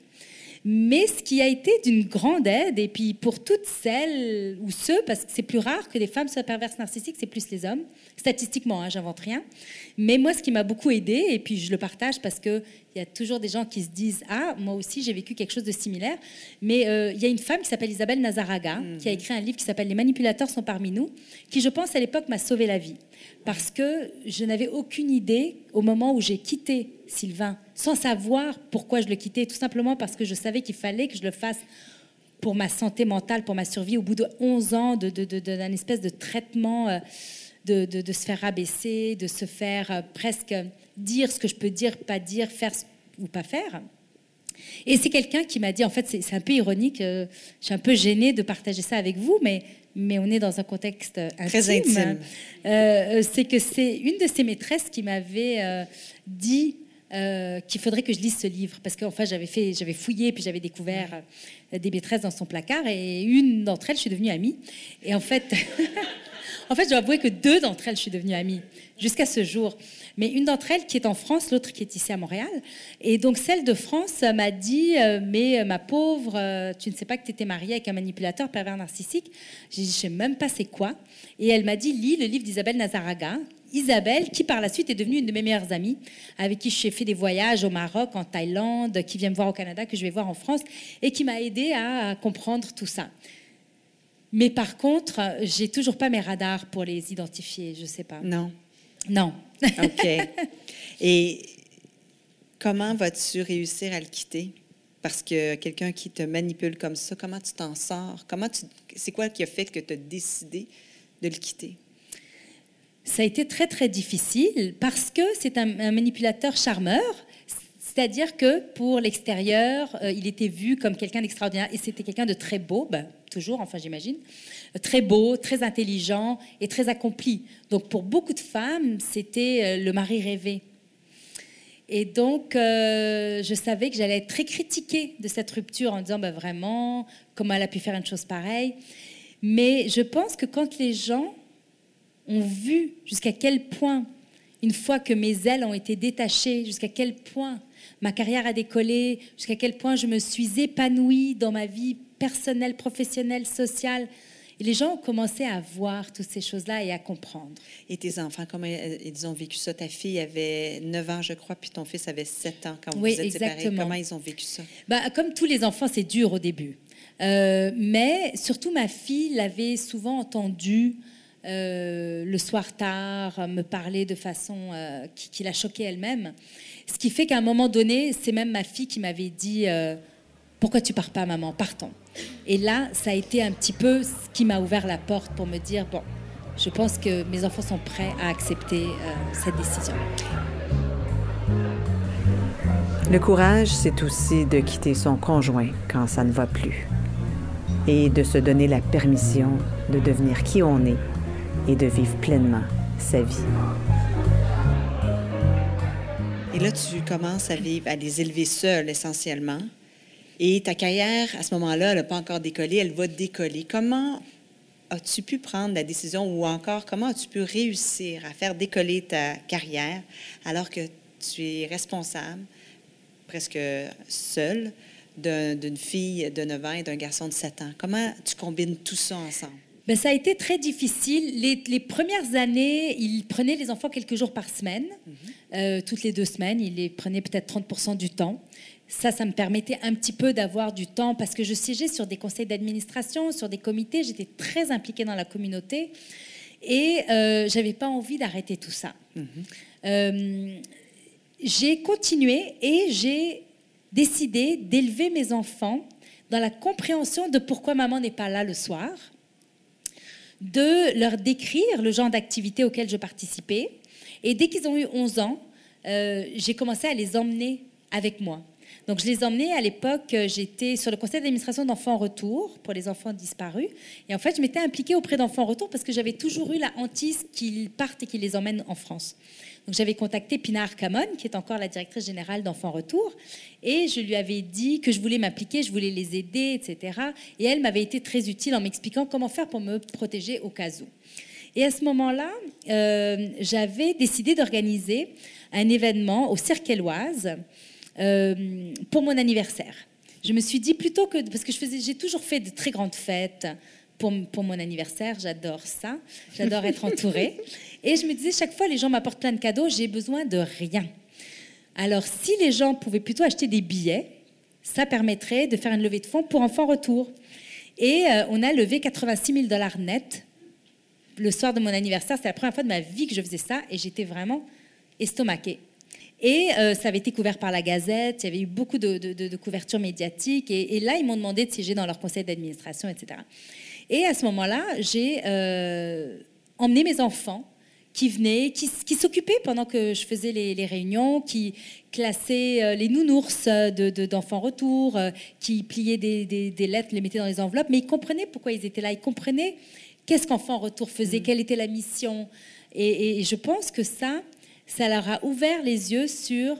Mais ce qui a été d'une grande aide, et puis pour toutes celles ou ceux, parce que c'est plus rare que les femmes soient perverses narcissiques, c'est plus les hommes, statistiquement, hein, j'invente rien. Mais moi, ce qui m'a beaucoup aidé, et puis je le partage parce qu'il y a toujours des gens qui se disent Ah, moi aussi, j'ai vécu quelque chose de similaire. Mais euh, il y a une femme qui s'appelle Isabelle Nazaraga, mhm. qui a écrit un livre qui s'appelle Les manipulateurs sont parmi nous, qui, je pense, à l'époque, m'a sauvé la vie. Parce que je n'avais aucune idée, au moment où j'ai quitté Sylvain, sans savoir pourquoi je le quittais, tout simplement parce que je savais qu'il fallait que je le fasse pour ma santé mentale, pour ma survie, au bout de 11 ans d'un de, espèce de traitement. Euh, de, se faire rabaisser, de se faire euh, presque dire ce que je peux dire, pas dire, faire ou pas faire. Et c'est quelqu'un qui m'a dit, en fait, c'est un peu ironique, euh, je suis un peu gênée de partager ça avec vous, mais, mais on est dans un contexte intime. Très intime. Euh, c'est que c'est une de ses maîtresses qui m'avait euh, dit qu'il faudrait que je lise ce livre parce qu'enfin j'avais fait j'avais fouillé puis j'avais découvert des maîtresses dans son placard et une d'entre elles je suis devenue amie et en fait <laughs> en fait je dois avouer que deux d'entre elles je suis devenue amie jusqu'à ce jour mais une d'entre elles qui est en France, l'autre qui est ici à Montréal. Et donc celle de France m'a dit, euh, mais euh, ma pauvre, euh, tu ne sais pas que tu étais mariée avec un manipulateur pervers narcissique. J'ai dit, je sais même pas c'est quoi. Et elle m'a dit, lis le livre d'Isabelle Nazaraga. Isabelle, qui par la suite est devenue une de mes meilleures amies, avec qui j'ai fait des voyages au Maroc, en Thaïlande, qui vient me voir au Canada, que je vais voir en France, et qui m'a aidé à comprendre tout ça. Mais par contre, j'ai toujours pas mes radars pour les identifier, je sais pas. Non. Non. <laughs> OK. Et comment vas-tu réussir à le quitter? Parce que quelqu'un qui te manipule comme ça, comment tu t'en sors? Comment tu, c'est quoi qui a fait que tu as décidé de le quitter? Ça a été très, très difficile parce que c'est un, manipulateur charmeur. C'est-à-dire que pour l'extérieur, euh, il était vu comme quelqu'un d'extraordinaire et c'était quelqu'un de très beau, ben, toujours, enfin j'imagine très beau, très intelligent et très accompli. Donc pour beaucoup de femmes, c'était euh, le mari rêvé. Et donc, euh, je savais que j'allais être très critiquée de cette rupture en disant, bah, vraiment, comment elle a pu faire une chose pareille. Mais je pense que quand les gens ont vu jusqu'à quel point, une fois que mes ailes ont été détachées, jusqu'à quel point ma carrière a décollé, jusqu'à quel point je me suis épanouie dans ma vie personnelle, professionnelle, sociale, et les gens ont commencé à voir toutes ces choses-là et à comprendre. Et tes enfants, comment ils ont vécu ça? Ta fille avait 9 ans, je crois, puis ton fils avait 7 ans quand vous êtes exactement. séparés. Comment ils ont vécu ça? Bah, comme tous les enfants, c'est dur au début. Euh, mais surtout, ma fille l'avait souvent entendu euh, le soir tard me parler de façon euh, qui, l'a choquée elle-même. Ce qui fait qu'à un moment donné, c'est même ma fille qui m'avait dit Pourquoi tu pars pas, maman? Partons. Et là, ça a été un petit peu ce qui m'a ouvert la porte pour me dire, bon, je pense que mes enfants sont prêts à accepter euh, cette décision. Le courage, c'est aussi de quitter son conjoint quand ça ne va plus et de se donner la permission de devenir qui on est et de vivre pleinement sa vie. Et là, tu commences à vivre, à les élever seuls essentiellement. Et ta carrière, à ce moment-là, elle n'a pas encore décollé, elle va décoller. Comment as-tu pu prendre la décision ou encore comment as-tu pu réussir à faire décoller ta carrière alors que tu es responsable, presque seule, d'une fille de 9 ans et d'un garçon de 7 ans? Comment tu combines tout ça ensemble? Ben, ça a été très difficile. Les, premières années, il prenait les enfants quelques jours par semaine, mm-hmm. euh, toutes les deux semaines. Il les prenait peut-être 30% du temps. Ça, ça me permettait un petit peu d'avoir du temps parce que je siégeais sur des conseils d'administration, sur des comités, j'étais très impliquée dans la communauté et euh, j'avais pas envie d'arrêter tout ça. Mhm. Euh, j'ai continué et j'ai décidé d'élever mes enfants dans la compréhension de pourquoi maman n'est pas là le soir, de leur décrire le genre d'activité auquel je participais. Et dès qu'ils ont eu 11 ans, euh, j'ai commencé à les emmener avec moi. Donc je les emmenais à l'époque, euh, j'étais sur le conseil d'administration d'enfants en retour pour les enfants disparus. Et en fait, je m'étais impliquée auprès d'enfants en retour parce que j'avais toujours eu la hantise qu'ils partent et qu'ils les emmènent en France. Donc j'avais contacté Pinar Camon, qui est encore la directrice générale d'Enfants Retour, et je lui avais dit que je voulais m'impliquer, je voulais les aider, etc. Et elle m'avait été très utile en m'expliquant comment faire pour me protéger au cas où. Et à ce moment-là, euh, j'avais décidé d'organiser un événement au Cirque Éloise euh, pour mon anniversaire. Je me suis dit plutôt que parce que j'ai toujours fait de très grandes fêtes pour, pour mon anniversaire. J'adore ça. J'adore être entourée. <laughs> Et je me disais chaque fois les gens m'apportent plein de cadeaux, j'ai besoin de rien. Alors si les gens pouvaient plutôt acheter des billets, ça permettrait de faire une levée de fonds pour enfants retour. Et euh, on a levé 86 000 dollars net le soir de mon anniversaire. C'est la première fois de ma vie que je faisais ça et j'étais vraiment estomaquée. Et euh, ça avait été couvert par la Gazette, il y avait eu beaucoup de, de, couverture médiatique. Et, là, ils m'ont demandé de siéger dans leur conseil d'administration, etc. Et à ce moment-là, j'ai euh, emmené mes enfants qui venaient, qui, qui s'occupaient pendant que je faisais les, réunions, qui classaient euh, les nounours d'enfants de, retour, euh, qui pliaient des, des, lettres, les mettaient dans les enveloppes, mais ils comprenaient pourquoi ils étaient là, ils comprenaient qu'est-ce qu'enfant retour faisait, mm. quelle était la mission. Et, et, je pense que ça, ça leur a ouvert les yeux sur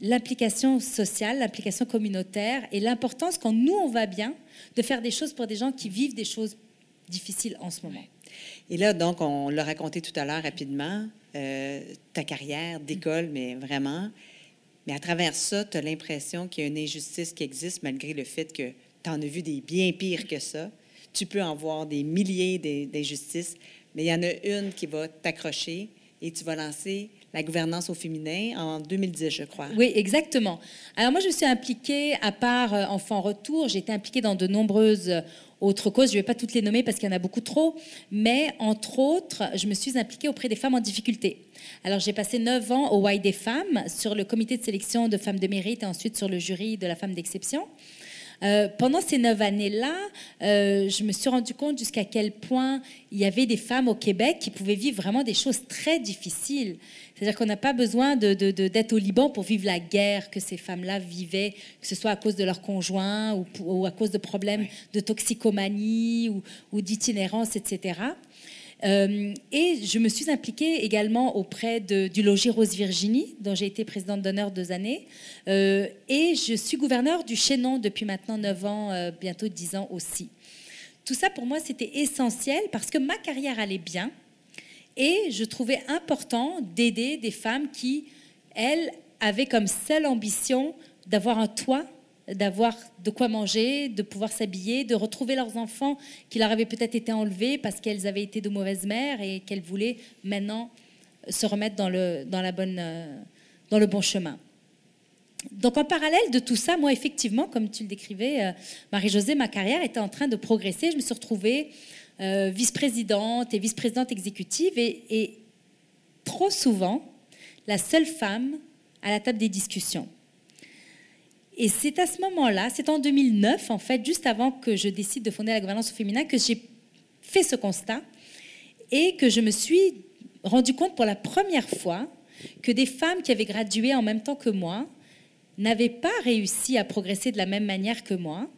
l'implication sociale, l'implication communautaire et l'importance, quand nous, on va bien, de faire des choses pour des gens qui vivent des choses difficiles en ce moment. Et là, donc, on l'a raconté tout à l'heure rapidement, euh, ta carrière d'école, mais vraiment. Mais à travers ça, tu as l'impression qu'il y a une injustice qui existe malgré le fait que tu en as vu des bien pires que ça. Tu peux en voir des milliers d'injustices, mais il y en a une qui va t'accrocher et tu vas lancer la gouvernance au féminin en 2010, je crois. Oui, exactement. Alors moi, je me suis impliquée, à part euh, Enfants Retour, j'ai été impliquée dans de nombreuses autres causes. Je ne vais pas toutes les nommer parce qu'il y en a beaucoup trop, mais entre autres, je me suis impliquée auprès des femmes en difficulté. Alors j'ai passé neuf ans au Y des femmes, sur le comité de sélection de femmes de mérite et ensuite sur le jury de la femme d'exception. Euh, pendant ces neuf années-là, euh, je me suis rendu compte jusqu'à quel point il y avait des femmes au Québec qui pouvaient vivre vraiment des choses très difficiles. C'est-à-dire qu'on n'a pas besoin d'être de, au Liban pour vivre la guerre que ces femmes-là vivaient, que ce soit à cause de leur conjoint ou, ou à cause de problèmes de toxicomanie ou, ou d'itinérance, etc. Euh, et je me suis impliquée également auprès du logis Rose Virginie, dont j'ai été présidente d'honneur deux années. Euh, et je suis gouverneure du Chénon depuis maintenant neuf ans, euh, bientôt dix ans aussi. Tout ça, pour moi, c'était essentiel parce que ma carrière allait bien. Et je trouvais important d'aider des femmes qui, elles, avaient comme seule ambition d'avoir un toit d'avoir de quoi manger, de pouvoir s'habiller, de retrouver leurs enfants qui leur avaient peut-être été enlevés parce qu'elles avaient été de mauvaises mères et qu'elles voulaient maintenant se remettre euh, dans le bon chemin. Donc en parallèle de tout ça, moi effectivement, comme tu le décrivais, euh, Marie-Josée, ma carrière était en train de progresser. Je me suis retrouvée euh, vice-présidente et vice-présidente exécutive et trop souvent la seule femme à la table des discussions. Et c'est à ce moment-là, c'est en 2009, en fait, juste avant que je décide de fonder la gouvernance au féminin, que j'ai fait ce constat et que je me suis rendu compte pour la première fois que des femmes qui avaient gradué en même temps que moi n'avaient pas réussi à progresser de la même manière que moi.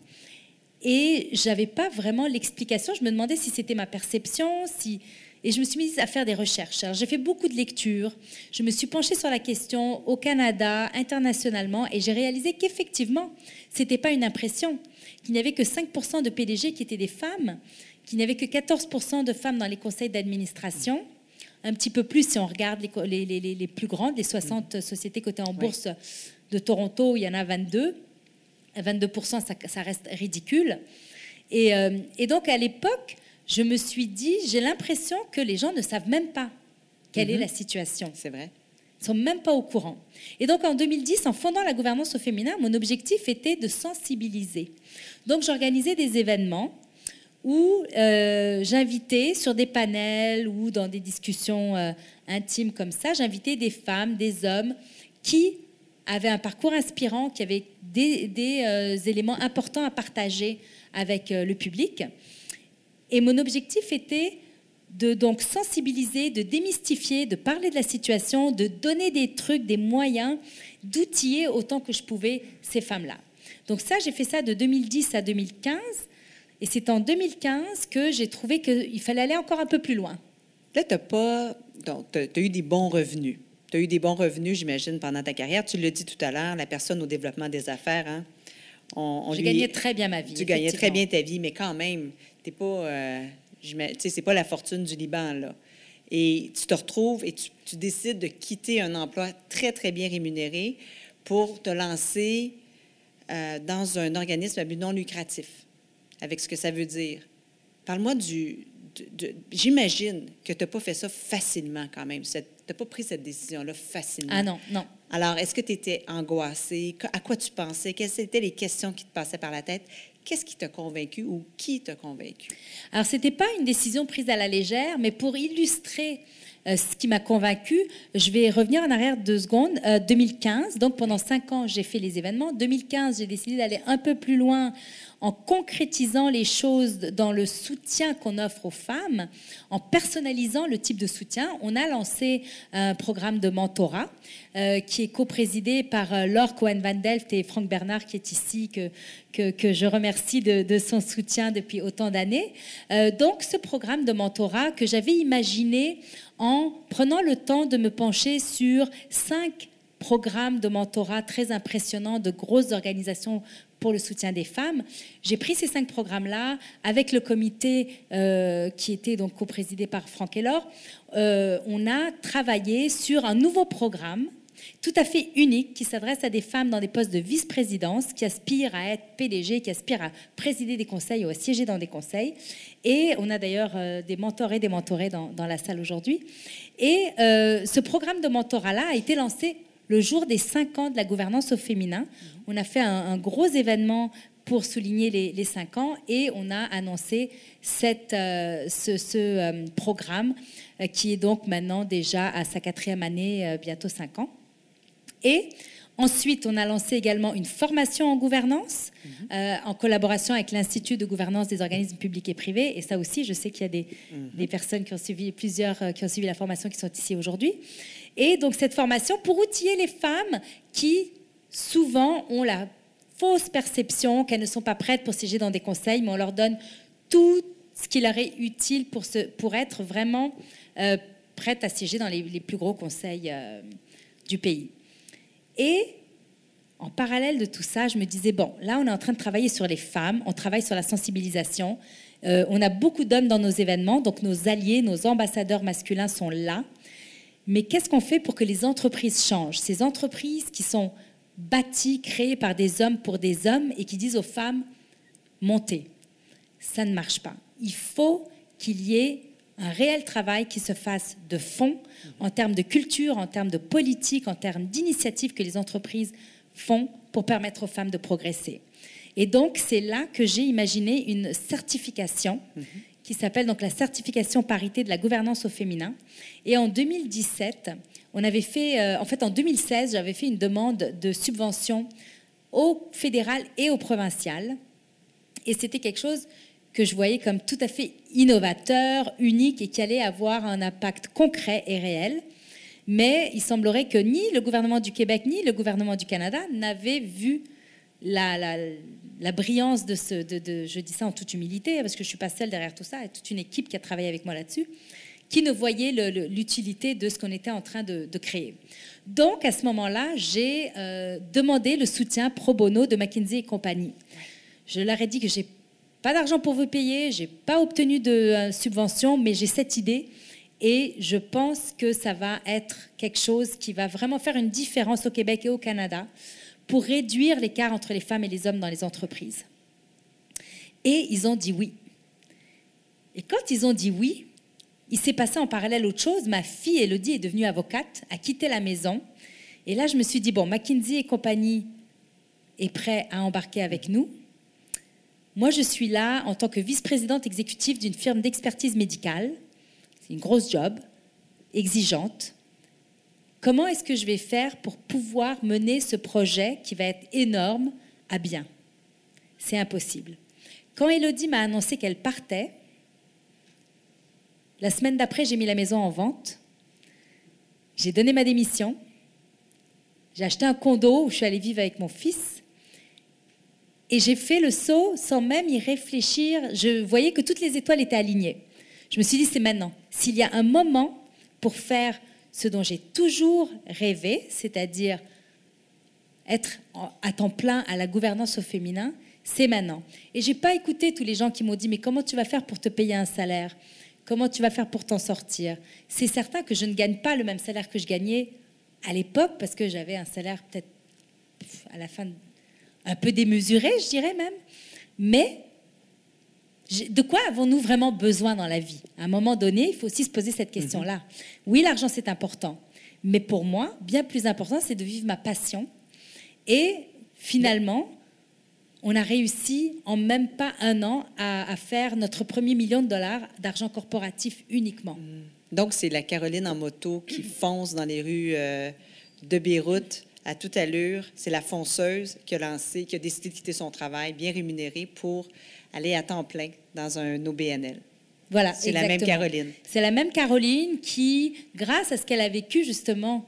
Et j'avais pas vraiment l'explication. Je me demandais si c'était ma perception, si et je me suis mise à faire des recherches. Alors, j'ai fait beaucoup de lectures. Je me suis penchée sur la question au Canada, internationalement, et j'ai réalisé qu'effectivement, ce n'était pas une impression, qu'il n'y avait que 5% de PDG qui étaient des femmes, qu'il n'y avait que 14% de femmes dans les conseils d'administration, un petit peu plus si on regarde les, les, les, les plus grandes, les 60 sociétés cotées en bourse de Toronto, il y en a 22. 22%, ça, ça reste ridicule. Et, euh, et donc, à l'époque, je me suis dit, j'ai l'impression que les gens ne savent même pas quelle est mhm. la situation. C'est vrai. Ils sont même pas au courant. Et donc en 2010, en fondant la gouvernance au féminin, mon objectif était de sensibiliser. Donc j'organisais des événements où euh, j'invitais sur des panels ou dans des discussions euh, intimes comme ça, j'invitais des femmes, des hommes qui avaient un parcours inspirant, qui avaient des, euh, éléments importants à partager avec le public. Et mon objectif était de donc sensibiliser, de démystifier, de parler de la situation, de donner des trucs, des moyens, d'outiller autant que je pouvais ces femmes-là. Donc ça, j'ai fait ça de 2010 à 2015. Et c'est en 2015 que j'ai trouvé qu'il fallait aller encore un peu plus loin. Là, tu as, pas, as, eu des bons revenus. Tu as eu des bons revenus, j'imagine, pendant ta carrière. Tu l'as dit tout à l'heure, la personne au développement des affaires. Hein? On, J'ai gagné très bien ma vie. Tu gagnais très bien ta vie, mais quand même, t'es pas, euh, c'est pas la fortune du Liban là. Et tu te retrouves et tu, décides de quitter un emploi très très bien rémunéré pour te lancer euh, dans un organisme à but non lucratif, avec ce que ça veut dire. Parle-moi du. J'imagine que tu n'as pas fait ça facilement quand même. Tu n'as pas pris cette décision-là facilement. Ah non, non. Alors, est-ce que tu étais angoissée? À quoi tu pensais? Quelles étaient les questions qui te passaient par la tête? Qu'est-ce qui t'a convaincu ou qui t'a convaincu? Alors, ce n'était pas une décision prise à la légère, mais pour illustrer euh, ce qui m'a convaincu, je vais revenir en arrière deux secondes, 2015, donc pendant cinq ans, j'ai fait les événements. 2015, j'ai décidé d'aller un peu plus loin en concrétisant les choses dans le soutien qu'on offre aux femmes, en personnalisant le type de soutien. On a lancé un programme de mentorat euh, qui est co-présidé par euh, Laure Cohen-Van Delft et Franck Bernard qui est ici, que, que, je remercie de, son soutien depuis autant d'années. Euh, donc ce programme de mentorat que j'avais imaginé en prenant le temps de me pencher sur cinq programmes de mentorat très impressionnants de grosses organisations pour le soutien des femmes. J'ai pris ces cinq programmes-là avec le comité euh, qui était donc co-présidé par Franck Elor. Euh, on a travaillé sur un nouveau programme tout à fait unique qui s'adresse à des femmes dans des postes de vice-présidence qui aspirent à être PDG, qui aspirent à présider des conseils ou à siéger dans des conseils. Et on a d'ailleurs euh, des mentors et des mentorés dans, dans la salle aujourd'hui. Et ce programme de mentorat-là a été lancé le jour des cinq ans de la gouvernance au féminin. On a fait un, gros événement pour souligner les, cinq ans et on a annoncé cette, euh, ce, euh, programme euh, qui est donc maintenant déjà à sa quatrième année, bientôt cinq ans. Et Ensuite, on a lancé également une formation en gouvernance en collaboration avec l'Institut de gouvernance des organismes publics et privés. Et ça aussi, je sais qu'il y a des, mhm. des, personnes qui ont suivi, plusieurs qui ont suivi la formation qui sont ici aujourd'hui. Et donc cette formation pour outiller les femmes qui souvent ont la fausse perception qu'elles ne sont pas prêtes pour siéger dans des conseils, mais on leur donne tout ce qui leur est utile pour, être vraiment euh, prêtes à siéger dans les, plus gros conseils euh, du pays. Et en parallèle de tout ça, je me disais, bon, là, on est en train de travailler sur les femmes, on travaille sur la sensibilisation. Euh, on a beaucoup d'hommes dans nos événements, donc nos alliés, nos ambassadeurs masculins sont là. Mais qu'est-ce qu'on fait pour que les entreprises changent? Ces entreprises qui sont bâties, créées par des hommes pour des hommes et qui disent aux femmes, montez. Ça ne marche pas. Il faut qu'il y ait un réel travail qui se fasse de fond en termes de culture, en termes de politique, en termes d'initiatives que les entreprises font pour permettre aux femmes de progresser. Et donc, c'est là que j'ai imaginé une certification qui s'appelle donc la certification parité de la gouvernance au féminin. Et en 2017, on avait fait, euh, en fait en 2016, j'avais fait une demande de subvention au fédéral et au provincial. Et c'était quelque chose que je voyais comme tout à fait innovateur, unique et qui allait avoir un impact concret et réel. Mais il semblerait que ni le gouvernement du Québec ni le gouvernement du Canada n'avaient vu la, brillance de ce, de, je dis ça en toute humilité, parce que je ne suis pas seule derrière tout ça, il y a toute une équipe qui a travaillé avec moi là-dessus, qui ne voyait l'utilité de ce qu'on était en train de, créer. Donc, à ce moment-là, j'ai euh, demandé le soutien pro bono de McKinsey et compagnie. Je leur ai dit que j'ai pas d'argent pour vous payer, j'ai pas obtenu de euh, subvention, mais j'ai cette idée et je pense que ça va être quelque chose qui va vraiment faire une différence au Québec et au Canada pour réduire l'écart entre les femmes et les hommes dans les entreprises. Et ils ont dit oui. Et quand ils ont dit oui, il s'est passé en parallèle autre chose. Ma fille, Elodie, est devenue avocate, a quitté la maison. Et là, je me suis dit, bon, McKinsey et compagnie est prêt à embarquer avec nous. Moi, je suis là en tant que vice-présidente exécutive d'une firme d'expertise médicale. C'est une grosse job, exigeante. Comment est-ce que je vais faire pour pouvoir mener ce projet qui va être énorme à bien? C'est impossible. Quand Elodie m'a annoncé qu'elle partait, la semaine d'après, j'ai mis la maison en vente. J'ai donné ma démission. J'ai acheté un condo où je suis allée vivre avec mon fils. Et j'ai fait le saut sans même y réfléchir. Je voyais que toutes les étoiles étaient alignées. Je me suis dit, c'est maintenant. S'il y a un moment pour faire ce dont j'ai toujours rêvé, c'est-à-dire être à temps plein à la gouvernance au féminin, c'est maintenant. Et j'ai pas écouté tous les gens qui m'ont dit mais comment tu vas faire pour te payer un salaire? Comment tu vas faire pour t'en sortir? C'est certain que je ne gagne pas le même salaire que je gagnais à l'époque parce que j'avais un salaire peut-être à la fin un peu démesuré, je dirais même. Mais de quoi avons-nous vraiment besoin dans la vie? À un moment donné, il faut aussi se poser cette question-là. Mhm. Oui, l'argent, c'est important. Mais pour moi, bien plus important, c'est de vivre ma passion. Et finalement, on a réussi en même pas un an à, faire notre premier million de dollars d'argent corporatif uniquement. Mhm. Donc, c'est la Caroline en moto qui <clears throat> fonce dans les rues euh, de Beyrouth à toute allure. C'est la fonceuse qui a lancé, qui a décidé de quitter son travail, bien rémunéré, pour aller à temps plein dans un OBNL. Voilà, c'est la même Caroline. C'est la même Caroline qui, grâce à ce qu'elle a vécu justement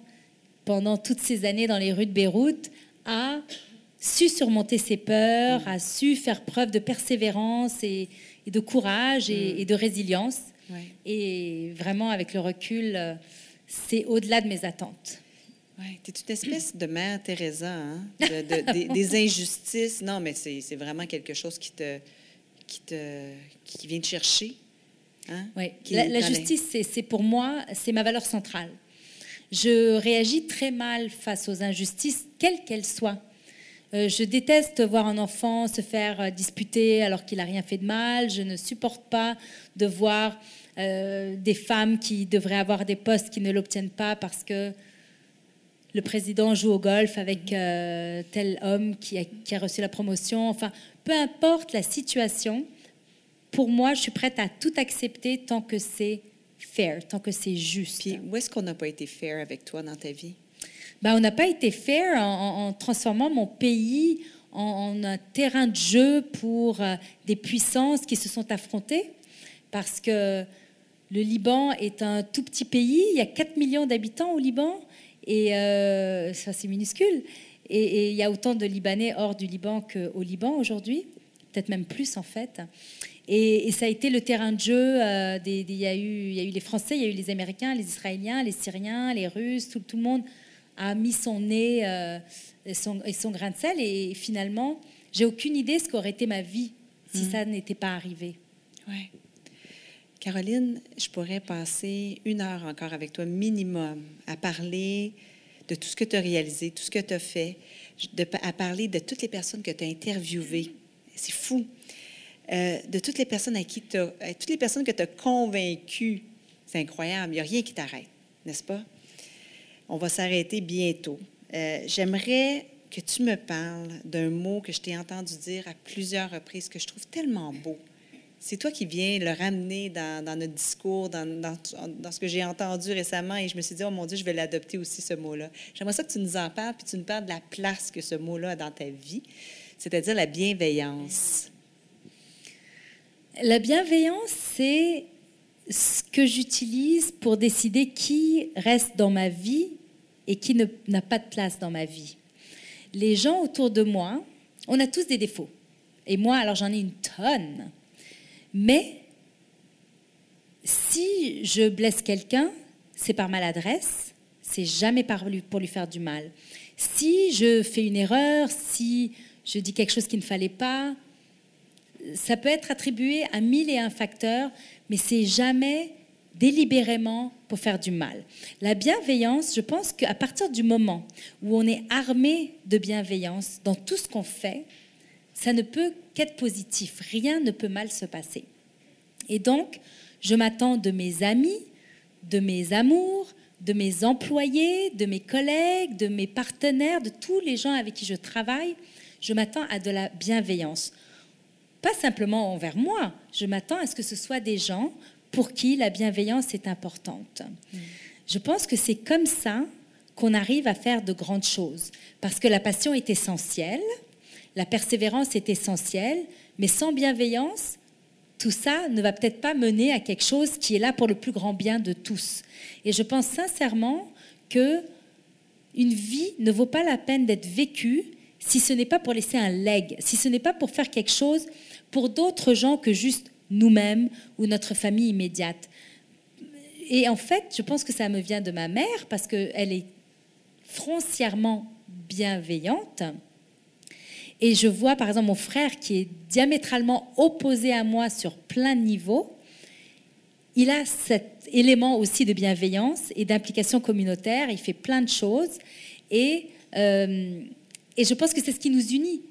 pendant toutes ces années dans les rues de Beyrouth, a su surmonter ses peurs, a su faire preuve de persévérance et, de courage et, mm. de résilience. Et vraiment, avec le recul, c'est au-delà de mes attentes. Oui, tu es une espèce de mère Teresa, hein? des, <laughs> injustices. Non, mais c'est vraiment quelque chose qui te, qui te qui vient te chercher. Hein? Oui, la, justice, c'est pour moi, c'est ma valeur centrale. Je réagis très mal face aux injustices, quelles qu'elles soient. Euh, je déteste voir un enfant se faire euh, disputer alors qu'il n'a rien fait de mal. Je ne supporte pas de voir euh, des femmes qui devraient avoir des postes qui ne l'obtiennent pas parce que le président joue au golf avec tel homme qui a, qui a, reçu la promotion. Enfin, peu importe la situation, pour moi, je suis prête à tout accepter tant que c'est fair, tant que c'est juste. Puis où est-ce qu'on n'a pas été fair avec toi dans ta vie? Ben, on n'a pas été fair en, transformant mon pays en, un terrain de jeu pour euh, des puissances qui se sont affrontées. Parce que le Liban est un tout petit pays, il y a 4 millions d'habitants au Liban, et euh, ça c'est minuscule. Et, et, il y a autant de Libanais hors du Liban qu'au Liban aujourd'hui, peut-être même plus en fait. Et, ça a été le terrain de jeu. Euh, il, y a eu, il y a eu les Français, il y a eu les Américains, les Israéliens, les Syriens, les Russes, tout, tout le monde a mis son nez euh, et, son, et, son, grain de sel. Et finalement, j'ai aucune idée ce qu'aurait été ma vie si hmm. ça n'était pas arrivé. Ouais. Caroline, je pourrais passer une heure encore avec toi minimum à parler de tout ce que tu as réalisé, tout ce que tu as fait, à parler de toutes les personnes que tu as interviewées. C'est fou. Euh, de toutes les personnes à qui euh, toutes que tu as convaincues. C'est incroyable. Il n'y a rien qui t'arrête, n'est-ce pas? On va s'arrêter bientôt. Euh, j'aimerais que tu me parles d'un mot que je t'ai entendu dire à plusieurs reprises, que je trouve tellement beau. C'est toi qui viens le ramener dans, notre discours, dans, dans, ce que j'ai entendu récemment, et je me suis dit, oh mon Dieu, je vais l'adopter aussi, ce mot-là. J'aimerais ça que tu nous en parles, puis tu nous parles de la place que ce mot-là a dans ta vie, c'est-à-dire la bienveillance. La bienveillance, c'est ce que j'utilise pour décider qui reste dans ma vie et qui n'a pas de place dans ma vie. Les gens autour de moi, on a tous des défauts. Et moi, alors j'en ai une tonne. Mais si je blesse quelqu'un, c'est par maladresse, c'est jamais pour lui faire du mal. Si je fais une erreur, si je dis quelque chose qu'il ne fallait pas, ça peut être attribué à mille et un facteurs, mais c'est jamais délibérément pour faire du mal. La bienveillance, je pense qu'à partir du moment où on est armé de bienveillance dans tout ce qu'on fait, ça ne peut qu'être positif. Rien ne peut mal se passer. Et donc, je m'attends de mes amis, de mes amours, de mes employés, de mes collègues, de mes partenaires, de tous les gens avec qui je travaille, je m'attends à de la bienveillance pas simplement envers moi, je m'attends à ce que ce soit des gens pour qui la bienveillance est importante. Je pense que c'est comme ça qu'on arrive à faire de grandes choses, parce que la passion est essentielle, la persévérance est essentielle, mais sans bienveillance, tout ça ne va peut-être pas mener à quelque chose qui est là pour le plus grand bien de tous. Et je pense sincèrement que une vie ne vaut pas la peine d'être vécue si ce n'est pas pour laisser un leg, si ce n'est pas pour faire quelque chose pour d'autres gens que juste nous-mêmes ou notre famille immédiate. Et en fait, je pense que ça me vient de ma mère parce qu'elle est foncièrement bienveillante. Et je vois par exemple mon frère qui est diamétralement opposé à moi sur plein de niveaux. Il a cet élément aussi de bienveillance et d'implication communautaire. Il fait plein de choses. Et, euh, et je pense que c'est ce qui nous unit.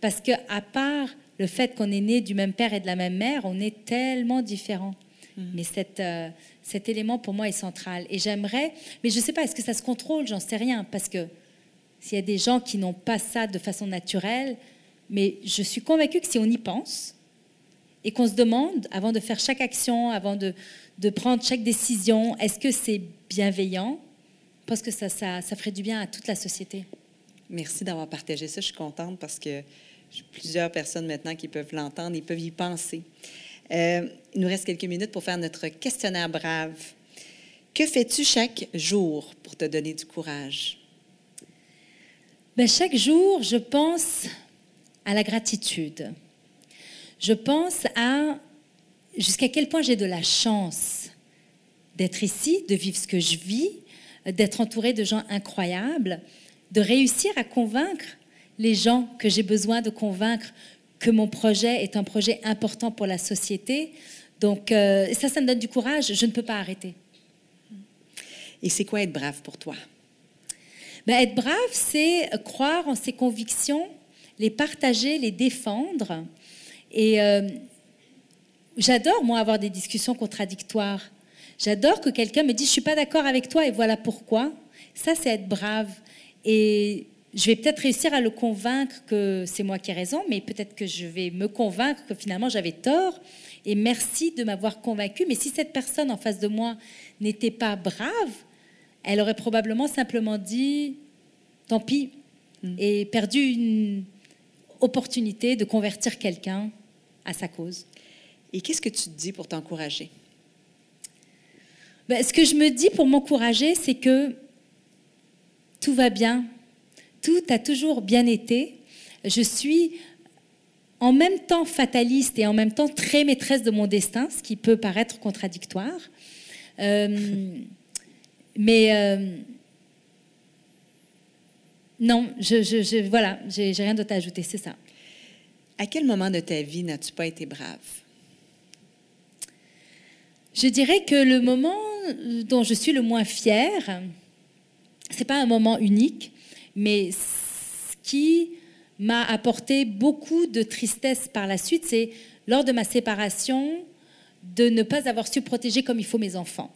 Parce qu'à part le fait qu'on est né du même père et de la même mère, on est tellement différents. Mm. Mais euh, cet élément, pour moi, est central. Et j'aimerais, mais je ne sais pas, est-ce que ça se contrôle? J'en sais rien. Parce que s'il y a des gens qui n'ont pas ça de façon naturelle, mais je suis convaincue que si on y pense et qu'on se demande, avant de faire chaque action, avant de, de prendre chaque décision. Est-ce que c'est bienveillant? Parce que ça, ça, ferait du bien à toute la société. Merci d'avoir partagé ça. Je suis contente parce que plusieurs personnes maintenant qui peuvent l'entendre, ils peuvent y penser. Euh, il nous reste quelques minutes pour faire notre questionnaire brave. Que fais-tu chaque jour pour te donner du courage? Ben, chaque jour, je pense à la gratitude. Je pense à jusqu'à quel point j'ai de la chance d'être ici, de vivre ce que je vis, d'être entourée de gens incroyables, de réussir à convaincre les gens que j'ai besoin de convaincre que mon projet est un projet important pour la société. Donc euh, ça, ça me donne du courage. Je ne peux pas arrêter. Et c'est quoi être brave pour toi? Ben, être brave, c'est croire en ses convictions, les partager, les défendre. Et euh, j'adore, moi, avoir des discussions contradictoires. J'adore que quelqu'un me dise, je suis pas d'accord avec toi et voilà pourquoi. Ça, c'est être brave. Et je vais peut-être réussir à le convaincre que c'est moi qui ai raison, mais peut-être que je vais me convaincre que finalement j'avais tort. Et merci de m'avoir convaincu. Mais si cette personne en face de moi n'était pas brave, elle aurait probablement simplement dit tant pis mm. et perdu une opportunité de convertir quelqu'un à sa cause. Et qu'est-ce que tu te dis pour t'encourager? Ben, ce que je me dis pour m'encourager, c'est que tout va bien, tout a toujours bien été. Je suis en même temps fataliste et en même temps très maîtresse de mon destin, ce qui peut paraître contradictoire. Euh, <laughs> mais euh, non, je, je, voilà, j'ai rien d'autre à ajouter, c'est ça. À quel moment de ta vie n'as-tu pas été brave? Je dirais que le moment dont je suis le moins fière, c'est pas un moment unique, mais ce qui m'a apporté beaucoup de tristesse par la suite, c'est lors de ma séparation, de ne pas avoir su protéger comme il faut mes enfants.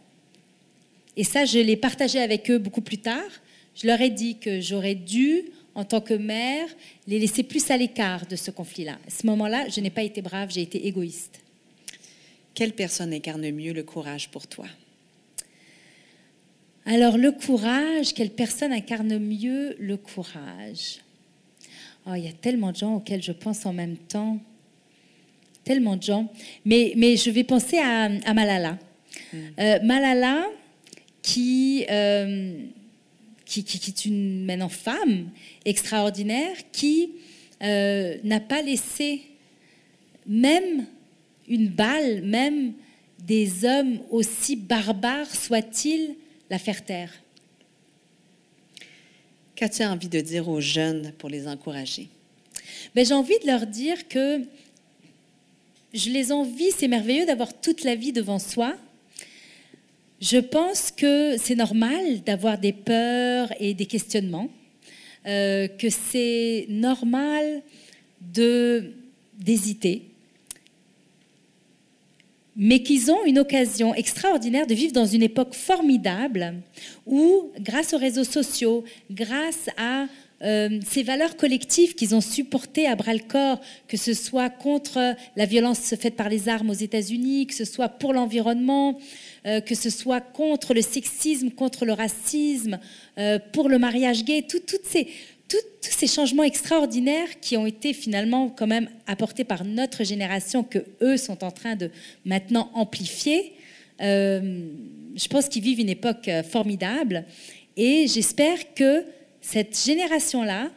Et ça, je l'ai partagé avec eux beaucoup plus tard. Je leur ai dit que j'aurais dû, en tant que mère, les laisser plus à l'écart de ce conflit-là. À ce moment-là, je n'ai pas été brave, j'ai été égoïste. Quelle personne incarne mieux le courage pour toi? Alors le courage, quelle personne incarne mieux le courage? Oh, Il y a tellement de gens auxquels je pense en même temps. Tellement de gens. Mais, mais je vais penser à, Malala. Hmm. Euh, Malala, qui, euh, qui, qui, est une maintenant femme extraordinaire, qui euh, n'a pas laissé même une balle, même des hommes aussi barbares soient-ils, la faire taire. Qu'as-tu envie de dire aux jeunes pour les encourager? Ben, j'ai envie de leur dire que je les envie, c'est merveilleux d'avoir toute la vie devant soi. Je pense que c'est normal d'avoir des peurs et des questionnements, euh, que c'est normal d'hésiter, mais qu'ils ont une occasion extraordinaire de vivre dans une époque formidable où, grâce aux réseaux sociaux, grâce à euh, ces valeurs collectives qu'ils ont supportées à bras le corps, que ce soit contre la violence faite par les armes aux États-Unis, que ce soit pour l'environnement, euh, que ce soit contre le sexisme, contre le racisme, euh, pour le mariage gay, toutes ces, tous ces changements extraordinaires qui ont été finalement quand même apportés par notre génération, que eux sont en train de maintenant amplifier, euh, je pense qu'ils vivent une époque formidable. Et j'espère que cette génération-là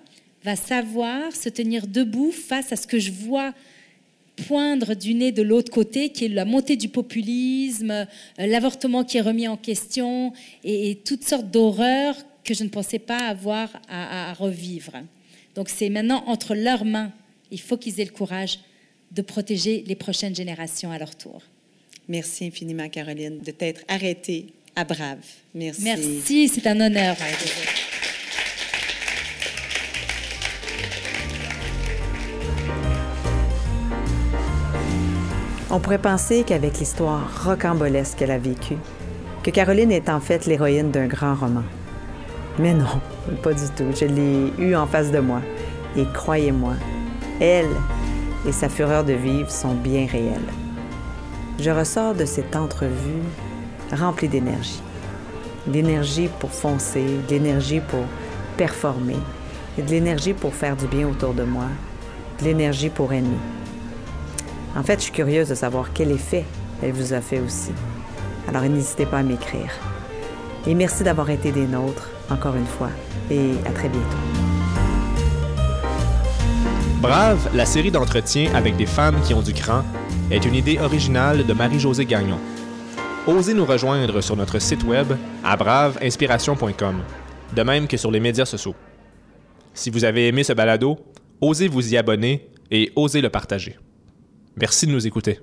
va savoir se tenir debout face à ce que je vois poindre du nez de l'autre côté, qui est la montée du populisme, euh, l'avortement qui est remis en question et, et toutes sortes d'horreurs que je ne pensais pas avoir à, revivre. Donc c'est maintenant entre leurs mains. Il faut qu'ils aient le courage de protéger les prochaines générations à leur tour. Merci infiniment, Caroline, de t'être arrêtée à Brave. Merci. Merci, c'est un honneur. On pourrait penser qu'avec l'histoire rocambolesque qu'elle a vécue, que Caroline est en fait l'héroïne d'un grand roman. Mais non, <laughs> pas du tout. Je l'ai eu en face de moi. Et croyez-moi, elle et sa fureur de vivre sont bien réelles. je ressors de cette entrevue remplie d'énergie. D'énergie pour foncer, d'énergie pour performer, de l'énergie pour faire du bien autour de moi, de l'énergie pour aimer. En fait, je suis curieuse de savoir quel effet elle vous a fait aussi. Alors n'hésitez pas à m'écrire. Et merci d'avoir été des nôtres, encore une fois, et à très bientôt. Brave, la série d'entretiens avec des femmes qui ont du cran, est une idée originale de Marie-Josée Gagnon. Osez nous rejoindre sur notre site web à braveinspiration.com, de même que sur les médias sociaux. Si vous avez aimé ce balado, osez vous y abonner et osez le partager. Merci de nous écouter.